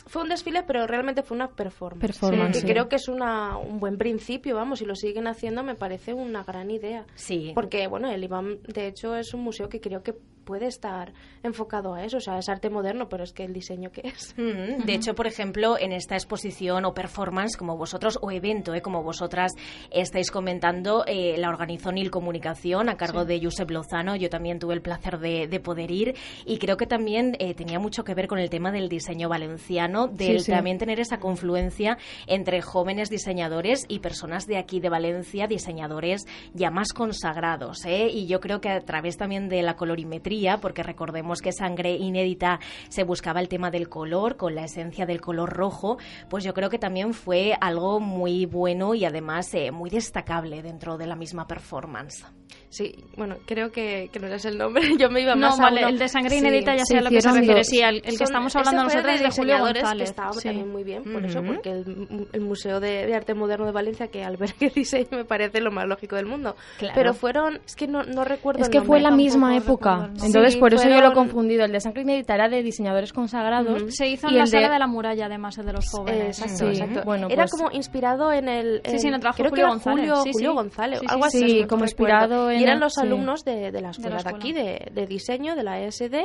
Fue un desfile, pero realmente fue una performance. Performance, Que sí. creo que es una, un buen principio, vamos, si lo siguen haciendo me parece una gran idea. Sí. Porque, bueno, el IBAM, de hecho, es un museo que creo que puede estar enfocado a eso. O sea, es arte moderno, pero es que el diseño que es. Mm, De hecho, por ejemplo, en esta exposición o performance, como vosotros, o evento, eh, como vosotras estáis comentando, eh, la organizó Nil Comunicación a cargo de Josep Lozano. Yo también tuve el placer de, de poder ir y creo que también eh, tenía mucho que ver con el tema del diseño valenciano, del Sí, sí. también tener esa confluencia entre jóvenes diseñadores y personas de aquí de Valencia, diseñadores ya más consagrados. ¿eh? Y yo creo que a través también de la colorimetría, porque recordemos que Sangre Inédita se buscaba el tema del color, con la esencia del color rojo, pues yo creo que también fue algo muy bueno y además eh, muy destacable dentro de la misma performance. Sí, bueno, creo que, que no es el nombre. Yo me iba No, más a vale, uno- el de sangre Sí. inédita ya se sé a lo que se refiere. dos. Sí, el, el que Son- estamos hablando nosotros es de Julio diseñadores, González. Que estaba sí. también muy bien, por eso, porque el, el Museo de, de Arte Moderno de Valencia, que albergue diseño, me parece lo más lógico del mundo. Claro. Pero fueron, es que no, no recuerdo Es el que fue la misma época. Entonces, Sí, por eso yo lo he confundido. El de sangre inédita era de diseñadores consagrados. Se hizo y en la el sala de la muralla, además, el de los jóvenes. Exacto, Sí, exacto. bueno, Era pues- como inspirado en el... Sí, sí, en el trabajo de que Julio González, Julio, sí, Julio sí. González, algo sí. así. Sí, como recuerdo. En Y eran los alumnos de, de la escuela de, escuela. aquí, de, de diseño, de la ESD,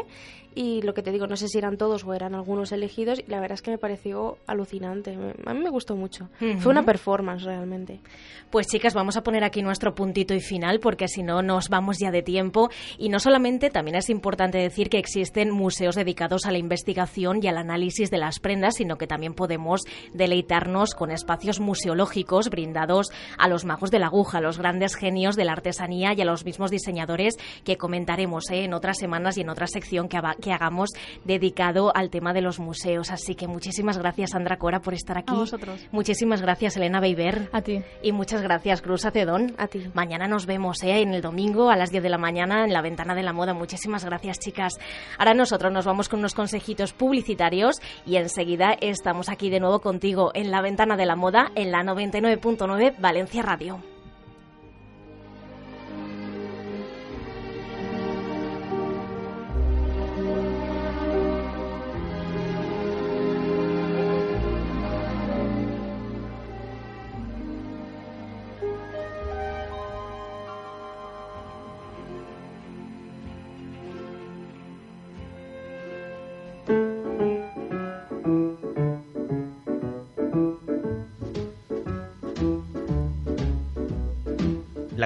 y lo que te digo, no sé si eran todos o eran algunos elegidos, y la verdad es que me pareció alucinante. A mí me gustó mucho. Fue una performance, realmente. Pues chicas, vamos a poner aquí nuestro puntito y final porque si no nos vamos ya de tiempo. Y no solamente, también es importante decir que existen museos dedicados a la investigación y al análisis de las prendas, sino que también podemos deleitarnos con espacios museológicos brindados a los magos de la aguja, a los grandes genios de la artesanía artesanía y a los mismos diseñadores que comentaremos ¿eh? en otras semanas y en otra sección que, que, hagamos dedicado al tema de los museos. Así que muchísimas gracias, Sandra Cora, por estar aquí. A vosotros. Muchísimas gracias, Elena Beiber. A ti. Y muchas gracias, Cruz Acedón. A ti. Mañana nos vemos ¿eh? en el domingo a las 10 de la mañana en la ventana de la moda. Muchísimas gracias, chicas. Ahora nosotros nos vamos con unos consejitos publicitarios y enseguida estamos aquí de nuevo contigo en la ventana de la moda en la 99.9 Valencia Radio.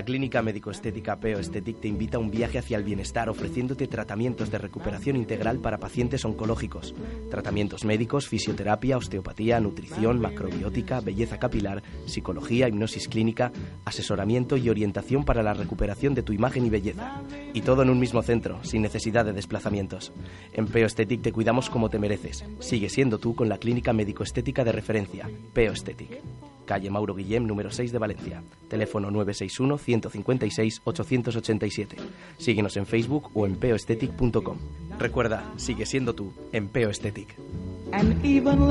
Clínica médico-estética Peo Esthetic te invita a un viaje hacia el bienestar ofreciéndote tratamientos de recuperación integral para pacientes oncológicos, tratamientos médicos, fisioterapia, osteopatía, nutrición, macrobiótica, belleza capilar, psicología, hipnosis clínica, asesoramiento y orientación para la recuperación de tu imagen y belleza. Y todo en un mismo centro, sin necesidad de desplazamientos. En Peo Esthetic te cuidamos como te mereces. Sigue siendo tú con la clínica médico-estética de referencia, Peo Esthetic calle Mauro Guillem, número 6 de Valencia. Teléfono 961-156-887. Síguenos en Facebook o en peoesthetic.com. Recuerda, sigue siendo tú en Peo Esthetic. And even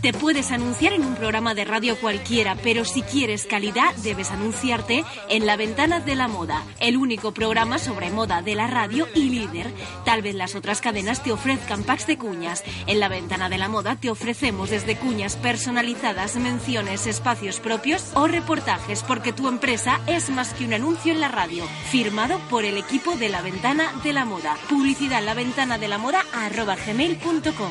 Te puedes anunciar en un programa de radio cualquiera, pero si quieres calidad debes anunciarte en La Ventana de la Moda, el único programa sobre moda de la radio y líder. Tal vez las otras cadenas te ofrezcan packs de cuñas. En La Ventana de la Moda te ofrecemos desde cuñas personalizadas, menciones, espacios propios o reportajes, porque tu empresa es más que un anuncio en la radio. Firmado por el equipo de La Ventana de la Moda. Publicidad la ventana de la moda gmail.com.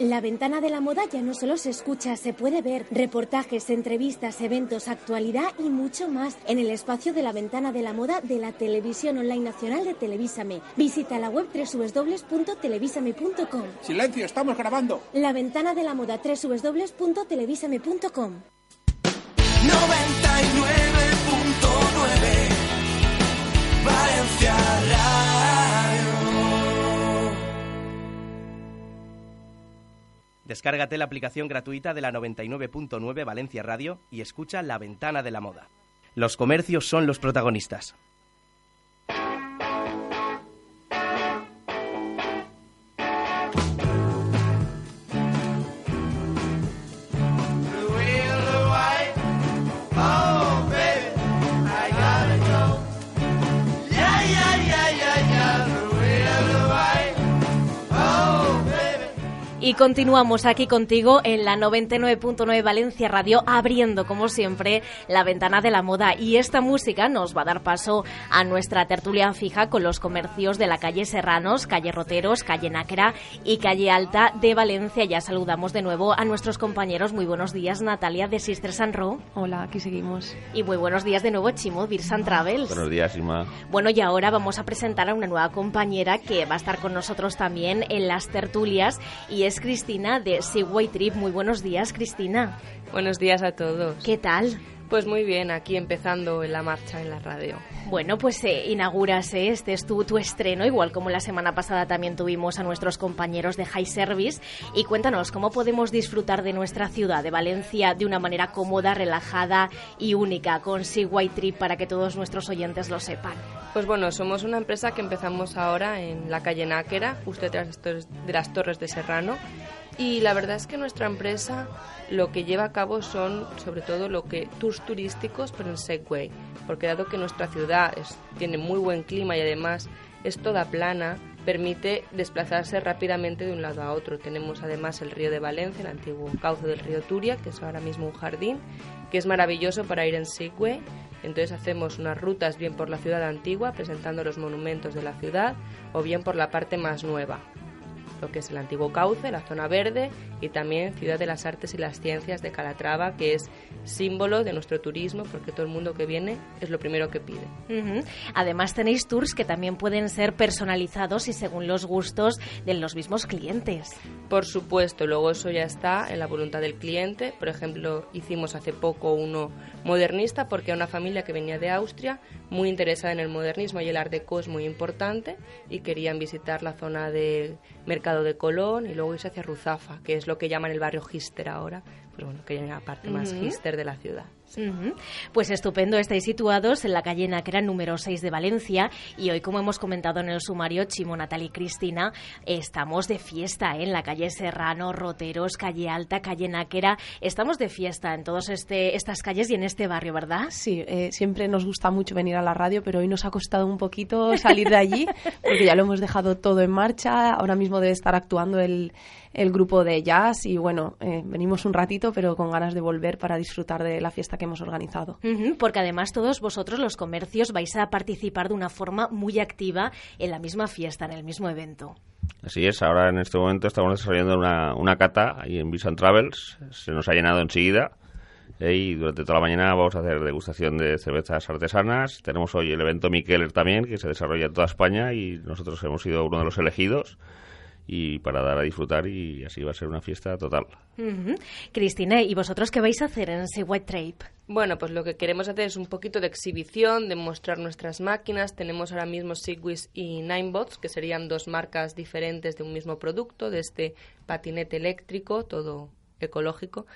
La ventana de la moda ya no solo se escucha, se puede ver. Reportajes, entrevistas, eventos, actualidad y mucho más en el espacio de la ventana de la moda de la televisión online nacional de Televísame. Visita la web www.televisame.com. Silencio, estamos grabando. La ventana de la moda www.televisame.com. 99.9 Valencia Radio. Descárgate la aplicación gratuita de la 99.9 Valencia Radio y escucha La Ventana de la Moda. Los comercios son los protagonistas. Y continuamos aquí contigo en la 99.9 Valencia Radio, abriendo como siempre la ventana de la moda. Y esta música nos va a dar paso a nuestra tertulia fija con los comercios de la calle Serranos, calle Roteros, calle Náquera y calle Alta de Valencia. Ya saludamos de nuevo a nuestros compañeros. Muy buenos días, Natalia de Sister San Ro. Hola, aquí seguimos. Y muy buenos días de nuevo, Chimo, Birsan Travels. Buenos días, Isma. Bueno, y ahora vamos a presentar a una nueva compañera que va a estar con nosotros también en las tertulias y es Cristina de Seaway Trip. Muy buenos días, Cristina. Buenos días a todos. ¿Qué tal? Pues muy bien, aquí empezando en la marcha en la radio. Bueno, pues eh, inauguras eh, este es tu, tu estreno, igual como la semana pasada también tuvimos a nuestros compañeros de High Service. Y cuéntanos, ¿cómo podemos disfrutar de nuestra ciudad, de Valencia, de una manera cómoda, relajada y única, con Seaway Trip, para que todos nuestros oyentes lo sepan? Pues bueno, somos una empresa que empezamos ahora en la calle Náquera, justo detrás de las Torres- de las Torres de Serrano. Y la verdad es que nuestra empresa lo que lleva a cabo son sobre todo lo que tours turísticos pero en Segway, porque dado que nuestra ciudad es- tiene muy buen clima y además es toda plana, permite desplazarse rápidamente de un lado a otro. Tenemos además el río de Valencia, el antiguo cauce del río Turia, que es ahora mismo un jardín, que es maravilloso para ir en Segway. Entonces hacemos unas rutas bien por la ciudad antigua, presentando los monumentos de la ciudad, o bien por la parte más nueva. Lo que es el antiguo cauce, la zona verde y también Ciudad de las Artes y las Ciencias de Calatrava, que es símbolo de nuestro turismo porque todo el mundo que viene es lo primero que pide. Además tenéis tours que también pueden ser personalizados y según los gustos de los mismos clientes. Por supuesto, luego eso ya está en la voluntad del cliente. Por ejemplo, hicimos hace poco uno modernista porque a una familia que venía de Austria, muy interesada en el modernismo y el art déco es muy importante y querían visitar la zona de Mercado de Colón y luego irse hacia Ruzafa, que es lo que llaman el barrio Gister ahora, pero bueno, que es la parte más Gister de la ciudad. Pues estupendo, estáis situados en la calle Náquera número 6 de Valencia y hoy, como hemos comentado en el sumario, Chimo, Natal y Cristina, estamos de fiesta ¿eh? en la calle Serrano, Roteros, calle Alta, calle Náquera. Estamos de fiesta en todas este, estas calles y en este barrio, ¿verdad? Sí, eh, siempre nos gusta mucho venir a la radio, pero hoy nos ha costado un poquito salir de allí porque ya lo hemos dejado todo en marcha. Ahora mismo debe estar actuando el el grupo de jazz y bueno, eh, venimos un ratito pero con ganas de volver para disfrutar de la fiesta que hemos organizado. porque además todos vosotros los comercios vais a participar de una forma muy activa en la misma fiesta, en el mismo evento. Así es, ahora en este momento estamos desarrollando una, una cata ahí en Vision Travels, se nos ha llenado enseguida eh, y durante toda la mañana vamos a hacer degustación de cervezas artesanas. Tenemos hoy el evento Mikeller también, que se desarrolla en toda España y nosotros hemos sido uno de los elegidos y para dar a disfrutar y así va a ser una fiesta total. Cristina, ¿y vosotros qué vais a hacer en ese White Trape? Bueno, pues lo que queremos hacer es un poquito de exhibición, de mostrar nuestras máquinas. Tenemos ahora mismo Sigwis y Ninebots, que serían dos marcas diferentes de un mismo producto, de este patinete eléctrico, todo ecológico.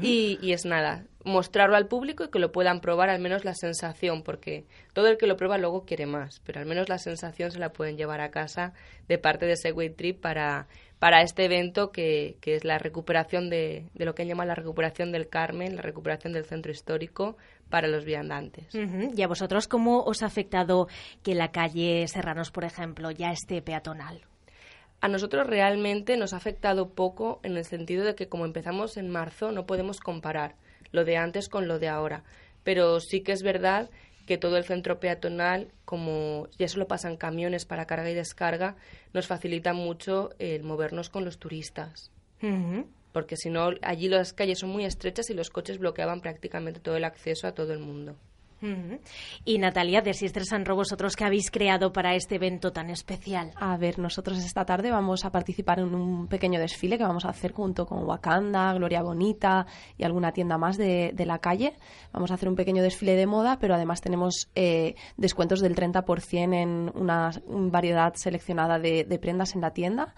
y, y, es nada, mostrarlo al público y que lo puedan probar, al menos la sensación, porque todo el que lo prueba luego quiere más, pero al menos la sensación se la pueden llevar a casa de parte de Segway Trip para, para este evento que, que es la recuperación de, de lo que llaman la recuperación del Carmen, la recuperación del centro histórico para los viandantes. ¿Y a vosotros cómo os ha afectado que la calle Serranos, por ejemplo, ya esté peatonal? A nosotros realmente nos ha afectado poco en el sentido de que como empezamos en marzo no podemos comparar lo de antes con lo de ahora. Pero sí que es verdad que todo el centro peatonal, como ya solo pasan camiones para carga y descarga, nos facilita mucho el movernos con los turistas. Porque si no, allí las calles son muy estrechas y los coches bloqueaban prácticamente todo el acceso a todo el mundo. Y Natalia, de Sisters and vosotros qué habéis creado para este evento tan especial? A ver, nosotros esta tarde vamos a participar en un pequeño desfile que vamos a hacer junto con Wakanda, Gloria Bonita y alguna tienda más de, la calle. Vamos a hacer un pequeño desfile de moda, pero además tenemos eh, descuentos del 30% en una variedad seleccionada de prendas en la tienda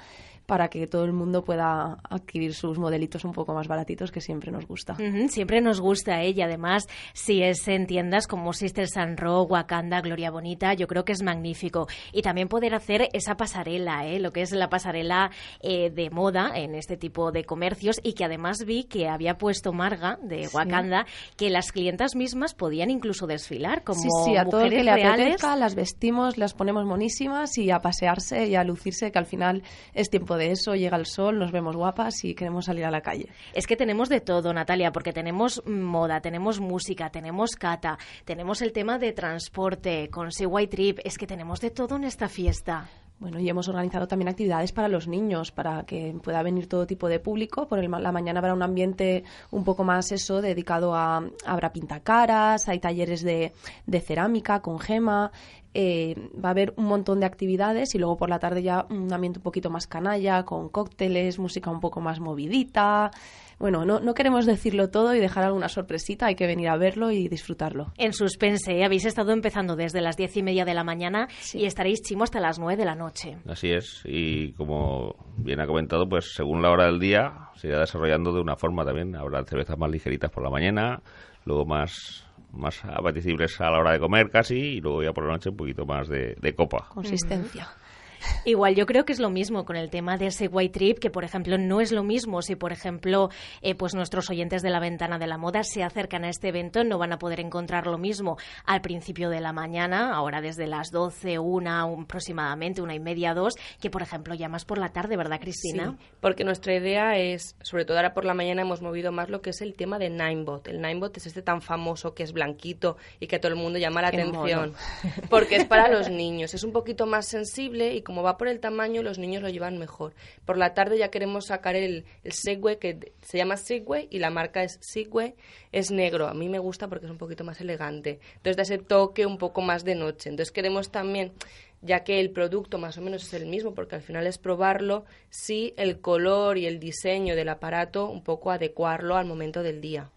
para que todo el mundo pueda adquirir sus modelitos un poco más baratitos que siempre nos gusta. siempre nos gusta, ¿eh? y además si es en tiendas como Sister San Ro, Wakanda, Gloria Bonita, yo creo que es magnífico. Y también poder hacer esa pasarela, ¿eh? lo que es la pasarela eh, de moda en este tipo de comercios y que además vi que había puesto Marga de Wakanda que las clientas mismas podían incluso desfilar como sí, sí, a todo el que le reales. las vestimos, las ponemos monísimas y a pasearse y a lucirse que al final es tiempo de de eso, llega el sol, nos vemos guapas y queremos salir a la calle. Es que tenemos de todo, Natalia, porque tenemos moda, tenemos música, tenemos cata, tenemos el tema de transporte con White Trip, es que tenemos de todo en esta fiesta. Bueno, y hemos organizado también actividades para los niños, para que pueda venir todo tipo de público. Por el, la mañana habrá un ambiente un poco más eso, dedicado a, habrá pintacaras, hay talleres de, de cerámica con gema, eh, va a haber un montón de actividades y luego por la tarde ya un ambiente un poquito más canalla, con cócteles, música un poco más movidita. Bueno, no, no queremos decirlo todo y dejar alguna sorpresita, hay que venir a verlo y disfrutarlo. En suspense, ¿eh? habéis estado empezando desde las diez y media de la mañana y estaréis chimo hasta las nueve de la noche. Así es, y como bien ha comentado, pues según la hora del día se irá desarrollando de una forma también. Habrá cervezas más ligeritas por la mañana, luego más más apetecibles a la hora de comer casi y luego ya por la noche un poquito más de, de copa. Consistencia. Igual yo creo que es lo mismo con el tema de ese white trip, que por ejemplo no es lo mismo si por ejemplo eh, pues nuestros oyentes de la ventana de la moda se acercan a este evento, no van a poder encontrar lo mismo al principio de la mañana, ahora desde las 12, una aproximadamente, una y media, dos, que por ejemplo ya más por la tarde, ¿verdad Cristina? Sí, porque nuestra idea es, sobre todo ahora por la mañana hemos movido más lo que es el tema de Ninebot. El Ninebot es este tan famoso que es blanquito y que a todo el mundo llama la atención, porque es para los niños, es un poquito más sensible y como va por el tamaño, los niños lo llevan mejor. Por la tarde ya queremos sacar el, el Segway, que se llama Segway y la marca es Segway, es negro. A mí me gusta porque es un poquito más elegante. Entonces da ese toque un poco más de noche. Entonces queremos también ya que el producto más o menos es el mismo, porque al final es probarlo, sí el color y el diseño del aparato un poco adecuarlo al momento del día.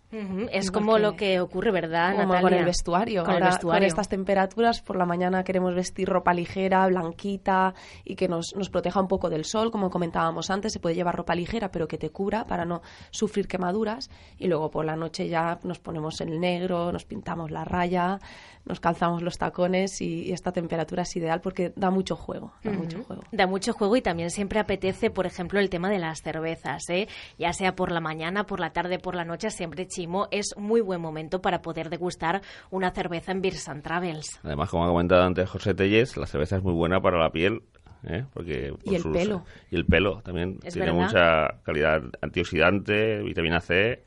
Es como lo que ocurre, ¿verdad, como Natalia? con el vestuario. Con el Ahora, vestuario. con estas temperaturas, por la mañana queremos vestir ropa ligera, blanquita y que nos, nos proteja un poco del sol, como comentábamos antes. Se puede llevar ropa ligera, pero que te cubra para no sufrir quemaduras. Y luego por la noche ya nos ponemos el negro, nos pintamos la raya, nos calzamos los tacones y, y esta temperatura es ideal porque da mucho juego. Da mucho juego. Da mucho juego y también siempre apetece, por ejemplo, el tema de las cervezas, ¿eh? Ya sea por la mañana, por la tarde, por la noche, siempre es muy buen momento para poder degustar una cerveza en Beers and Travels. Además, como ha comentado antes José Telles, la cerveza es muy buena para la piel. ¿eh? Porque Y el sus- pelo. Y el pelo también. Tiene verdad. mucha calidad antioxidante, vitamina C.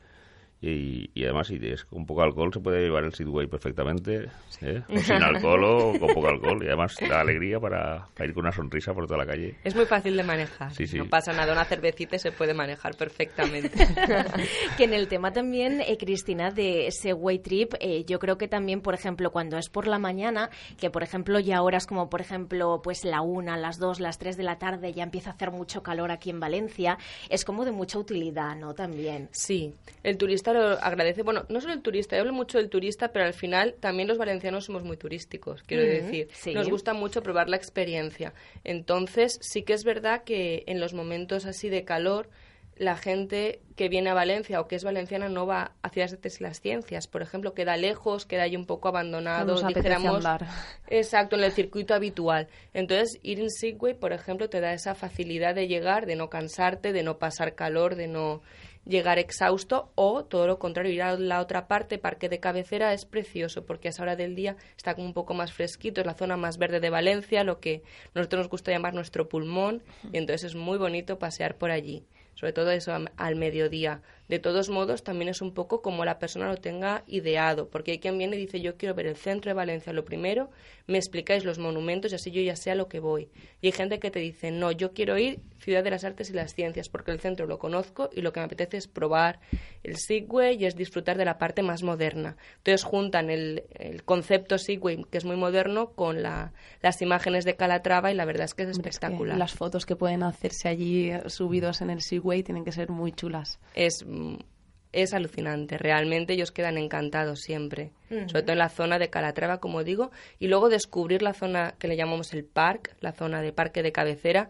Y, y además, si tienes un poco de alcohol, se puede llevar el Sidway perfectamente. ¿eh? O sin alcohol o con poco alcohol. Y además da alegría para, para ir con una sonrisa por toda la calle. Es muy fácil de manejar. Sí, sí. No pasa nada, una cervecita se puede manejar perfectamente. que en el tema también, eh, Cristina, de ese way trip, eh, yo creo que también, por ejemplo, cuando es por la mañana, que por ejemplo ya horas como por ejemplo pues la una, las dos, las tres de la tarde ya empieza a hacer mucho calor aquí en Valencia, es como de mucha utilidad, ¿no? También. Sí, el turista lo agradece. Bueno, no solo el turista, yo hablo mucho del turista, pero al final también los valencianos somos muy turísticos, quiero decir. sí. Nos gusta mucho probar la experiencia. Entonces, sí que es verdad que en los momentos así de calor, la gente que viene a Valencia o que es valenciana no va hacia las artes y las ciencias. Por ejemplo, queda lejos, queda ahí un poco abandonado, nos dijéramos. Exacto, en el circuito habitual. Entonces, ir en Segway, por ejemplo, te da esa facilidad de llegar, de no cansarte, de no pasar calor, de no llegar exhausto o todo lo contrario, ir a la otra parte, parque de cabecera, es precioso porque a esa hora del día está como un poco más fresquito, es la zona más verde de Valencia, lo que nosotros nos gusta llamar nuestro pulmón y entonces es muy bonito pasear por allí sobre todo eso al mediodía. De todos modos, también es un poco como la persona lo tenga ideado, porque hay quien viene y dice, yo quiero ver el centro de Valencia lo primero, me explicáis los monumentos y así yo ya sé a lo que voy. Y hay gente que te dice, no, yo quiero ir Ciudad de las Artes y las Ciencias, porque el centro lo conozco y lo que me apetece es probar el Segway y es disfrutar de la parte más moderna. Entonces juntan el, el concepto Segway, que es muy moderno, con la- las imágenes de Calatrava y la verdad es que es Hombre, es que espectacular. las fotos que pueden hacerse allí subidos en el Segway tienen que ser muy chulas. es, es alucinante. Realmente ellos quedan encantados siempre. Sobre todo en la zona de Calatrava, como digo. Y luego descubrir la zona que le llamamos el park, la zona de parque de cabecera.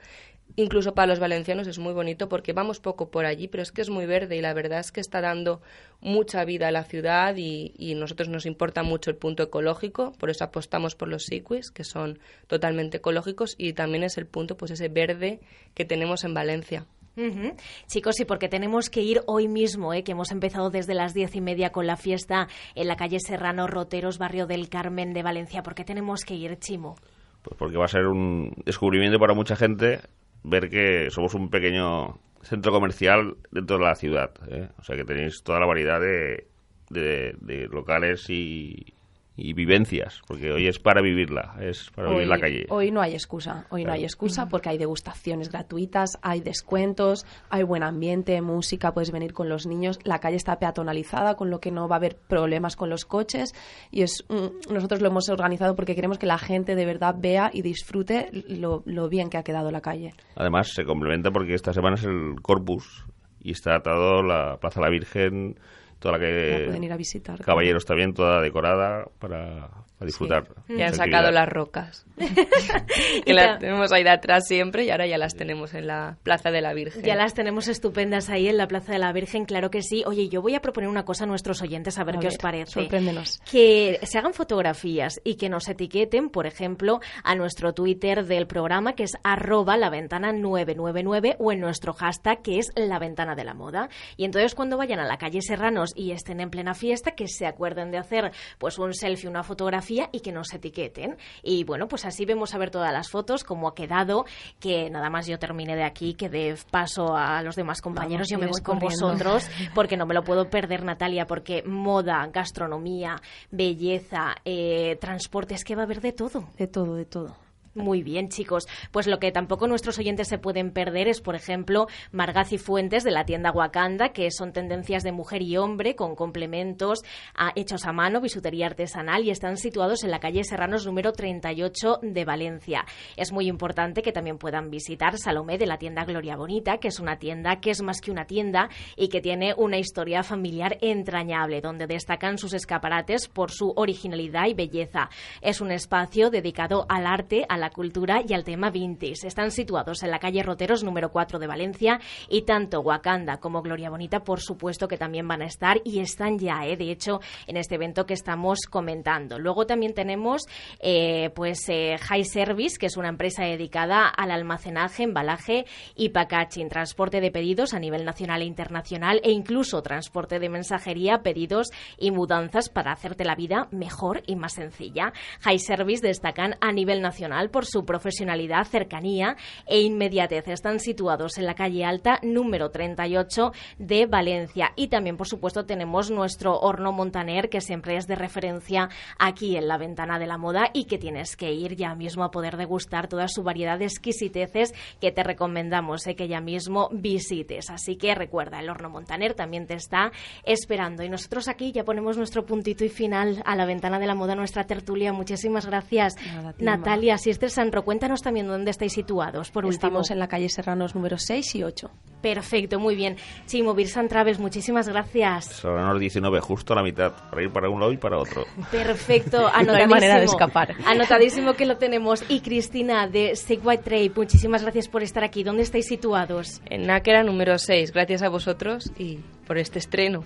Incluso para los valencianos es muy bonito porque vamos poco por allí, pero es que es muy verde y la verdad es que está dando mucha vida a la ciudad y, y nosotros nos importa mucho el punto ecológico, por eso apostamos por los sequis, que son totalmente ecológicos y también es el punto, pues ese verde que tenemos en Valencia. Ujú. Chicos, y porque tenemos que ir hoy mismo, ¿eh? que hemos empezado desde las diez y media con la fiesta en la calle Serrano Roteros, barrio del Carmen de Valencia. ¿Por qué tenemos que ir, Chimo? Pues porque va a ser un descubrimiento para mucha gente ver que somos un pequeño centro comercial dentro de la ciudad. ¿eh? O sea que tenéis toda la variedad de locales y, y vivencias, porque hoy es para vivirla, es para vivir la calle. hoy no hay excusa, hoy no hay excusa porque hay degustaciones gratuitas, hay descuentos, hay buen ambiente, música, puedes venir con los niños, la calle está peatonalizada, con lo que no va a haber problemas con los coches y es nosotros lo hemos organizado porque queremos que la gente de verdad vea y disfrute lo, lo bien que ha quedado la calle. Además, se complementa porque esta semana es el Corpus y está atado la Plaza de la Virgen, toda la La que... pueden ir a visitar. Caballeros también, toda decorada para, para disfrutar. Ya de han esa sacado las rocas. que las tenemos ahí de atrás siempre y ahora ya las tenemos en la Plaza de la Virgen. Ya las tenemos estupendas ahí en la Plaza de la Virgen, claro que sí. Oye, yo voy a proponer una cosa a nuestros oyentes, a ver A qué ver, os parece. sorpréndenos. Que se hagan fotografías y que nos etiqueten, por ejemplo, a nuestro Twitter del programa, que es arroba la ventana 999, o en nuestro hashtag, que es la ventana de la moda. Y entonces cuando vayan a la calle Serranos y estén en plena fiesta, que se acuerden de hacer pues un selfie, una fotografía y que nos etiqueten. Y bueno, pues así vemos a ver todas las fotos, cómo ha quedado, que nada más yo termine de aquí, que dé paso a los demás compañeros, Vamos, yo me voy con corriendo. vosotros, porque no me lo puedo perder, Natalia, porque moda, gastronomía, belleza, eh, transporte, es que va a haber de todo. De todo, de todo. Muy bien, chicos. Pues lo que tampoco nuestros oyentes se pueden perder es, por ejemplo, Margaz y Fuentes de la tienda Wakanda, que son tendencias de mujer y hombre con complementos a, hechos a mano, bisutería artesanal y están situados en la calle Serranos número 38 de Valencia. Es muy importante que también puedan visitar Salomé de la tienda Gloria Bonita, que es una tienda que es más que una tienda y que tiene una historia familiar entrañable, donde destacan sus escaparates por su originalidad y belleza. Es un espacio dedicado al arte, a la cultura y al tema vintage. Están situados en la calle Roteros número 4 de Valencia y tanto Wakanda como Gloria Bonita, por supuesto que también van a estar y están ya, ¿eh? de hecho, en este evento que estamos comentando. Luego también tenemos eh, pues eh, High Service, que es una empresa dedicada al almacenaje, embalaje y packaging, transporte de pedidos a nivel nacional e internacional e incluso transporte de mensajería, pedidos y mudanzas para hacerte la vida mejor y más sencilla. High Service destacan a nivel nacional por su profesionalidad, cercanía e inmediatez. Están situados en la calle Alta número 38 de Valencia. Y también, por supuesto, tenemos nuestro horno Montaner, que siempre es de referencia aquí en la ventana de la moda y que tienes que ir ya mismo a poder degustar toda su variedad de exquisiteces que te recomendamos eh, que ya mismo visites. Así que recuerda, el horno Montaner también te está esperando. Y nosotros aquí ya ponemos nuestro puntito y final a la ventana de la moda, nuestra tertulia. Muchísimas gracias. Natalia Sanro, cuéntanos también dónde estáis situados. Por Estamos en la calle Serranos número 6 y 8. Perfecto, muy bien. Chimo, Birsan Traves, muchísimas gracias. Serranos 19, justo a la mitad, para ir para un lado y para otro. Perfecto, anotadísimo. no hay manera de escapar. Anotadísimo que lo tenemos. Y Cristina, de Stay White Trade, muchísimas gracias por estar aquí. ¿Dónde estáis situados? En Náquera número 6, gracias a vosotros y por este estreno.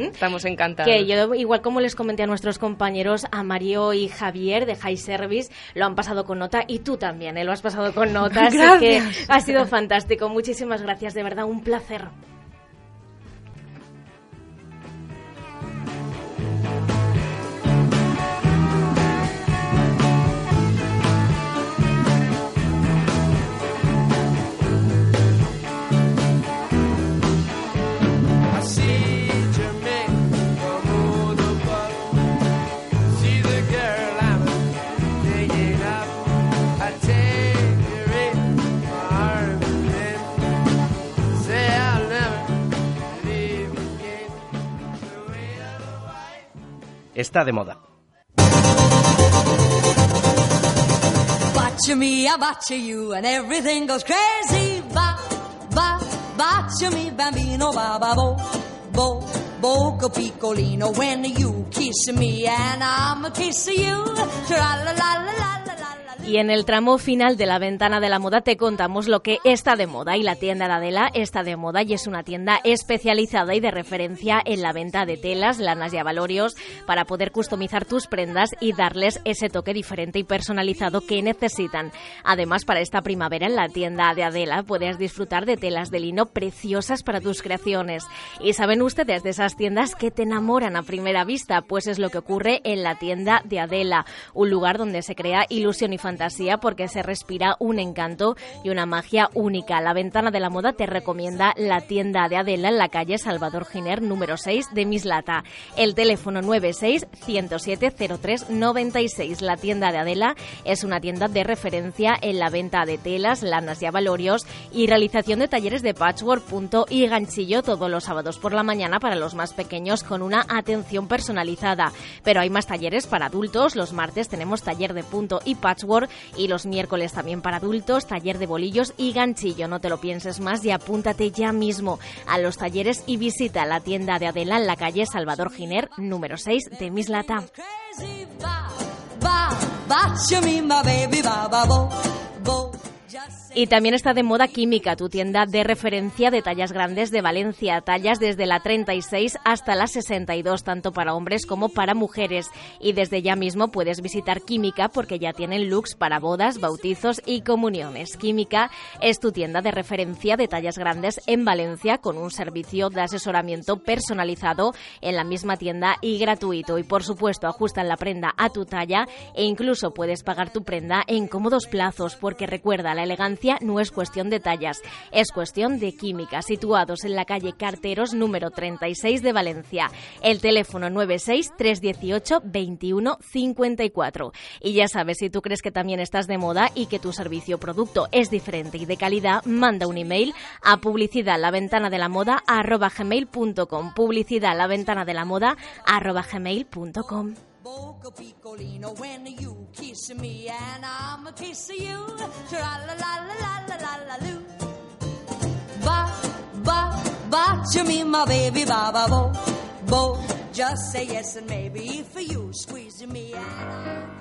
Estamos encantados. Que yo, igual como les comenté a nuestros compañeros, a Mario y Javier de High Service, lo han pasado con nota y tú también, ¿eh? lo has pasado con nota. así que ha sido fantástico. Muchísimas gracias, de verdad, un placer. Está de moda. Everything goes crazy. Bambino, ba, ba, bo, bo, boco piccolino. When you kiss me, and I'm a kiss you. Tra la la la la. Y en el tramo final de la ventana de la moda te contamos lo que está de moda y la tienda de Adela está de moda y es una tienda especializada y de referencia en la venta de telas, lanas y avalorios para poder customizar tus prendas y darles ese toque diferente y personalizado que necesitan. Además, para esta primavera en la tienda de Adela puedes disfrutar de telas de lino preciosas para tus creaciones. ¿Y saben ustedes de esas tiendas que te enamoran a primera vista? Pues es lo que ocurre en la tienda de Adela, un lugar donde se crea ilusión y fantasía porque se respira un encanto y una magia única. La ventana de la moda te recomienda la tienda de Adela en la calle Salvador Giner número 6 de Mislata. El teléfono 96 107 03 96. La tienda de Adela es una tienda de referencia en la venta de telas, lanas y avalorios y realización de talleres de patchwork, punto y ganchillo todos los sábados por la mañana para los más pequeños con una atención personalizada. Pero hay más talleres para adultos. Los martes tenemos taller de punto y patchwork y los miércoles también para adultos, taller de bolillos y ganchillo. No te lo pienses más y apúntate ya mismo a los talleres y visita la tienda de Adela en la calle Salvador Giner, número 6 de Mislata. Y también está de moda Química, tu tienda de referencia de tallas grandes de Valencia, tallas desde la 36 hasta la 62, tanto para hombres como para mujeres. Y desde ya mismo puedes visitar Química porque ya tienen looks para bodas, bautizos y comuniones. Química es tu tienda de referencia de tallas grandes en Valencia con un servicio de asesoramiento personalizado en la misma tienda y gratuito. Y por supuesto ajustan la prenda a tu talla e incluso puedes pagar tu prenda en cómodos plazos porque recuerda la elegancia no es cuestión de tallas, es cuestión de química. Situados en la calle Carteros número 36 de Valencia. El teléfono 96 318 21 54. Y ya sabes, si tú crees que también estás de moda y que tu servicio o producto es diferente y de calidad, manda un email a publicidad la ventana de la moda arroba gmail.com. Publicidad la ventana de la moda. Boca Piccolino when you kiss me and I'm a kiss you. Tra la la la la la la la loo. Ba ba ba to me, my baby, ba ba bo bo. Just say yes and maybe for you squeeze me and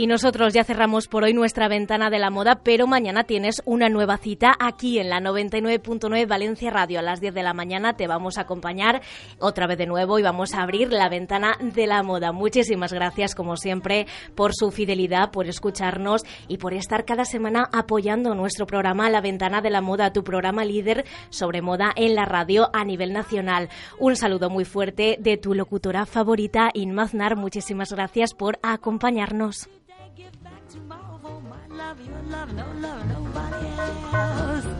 Y nosotros ya cerramos por hoy nuestra ventana de la moda, pero mañana tienes una nueva cita aquí en la 99.9 Valencia Radio. A las 10 de la mañana te vamos a acompañar otra vez de nuevo y vamos a abrir la ventana de la moda. Muchísimas gracias, como siempre, por su fidelidad, por escucharnos y por estar cada semana apoyando nuestro programa La Ventana de la Moda, tu programa líder sobre moda en la radio a nivel nacional. Un saludo muy fuerte de tu locutora favorita, Inmaznar. Muchísimas gracias por acompañarnos. love, no love, nobody else.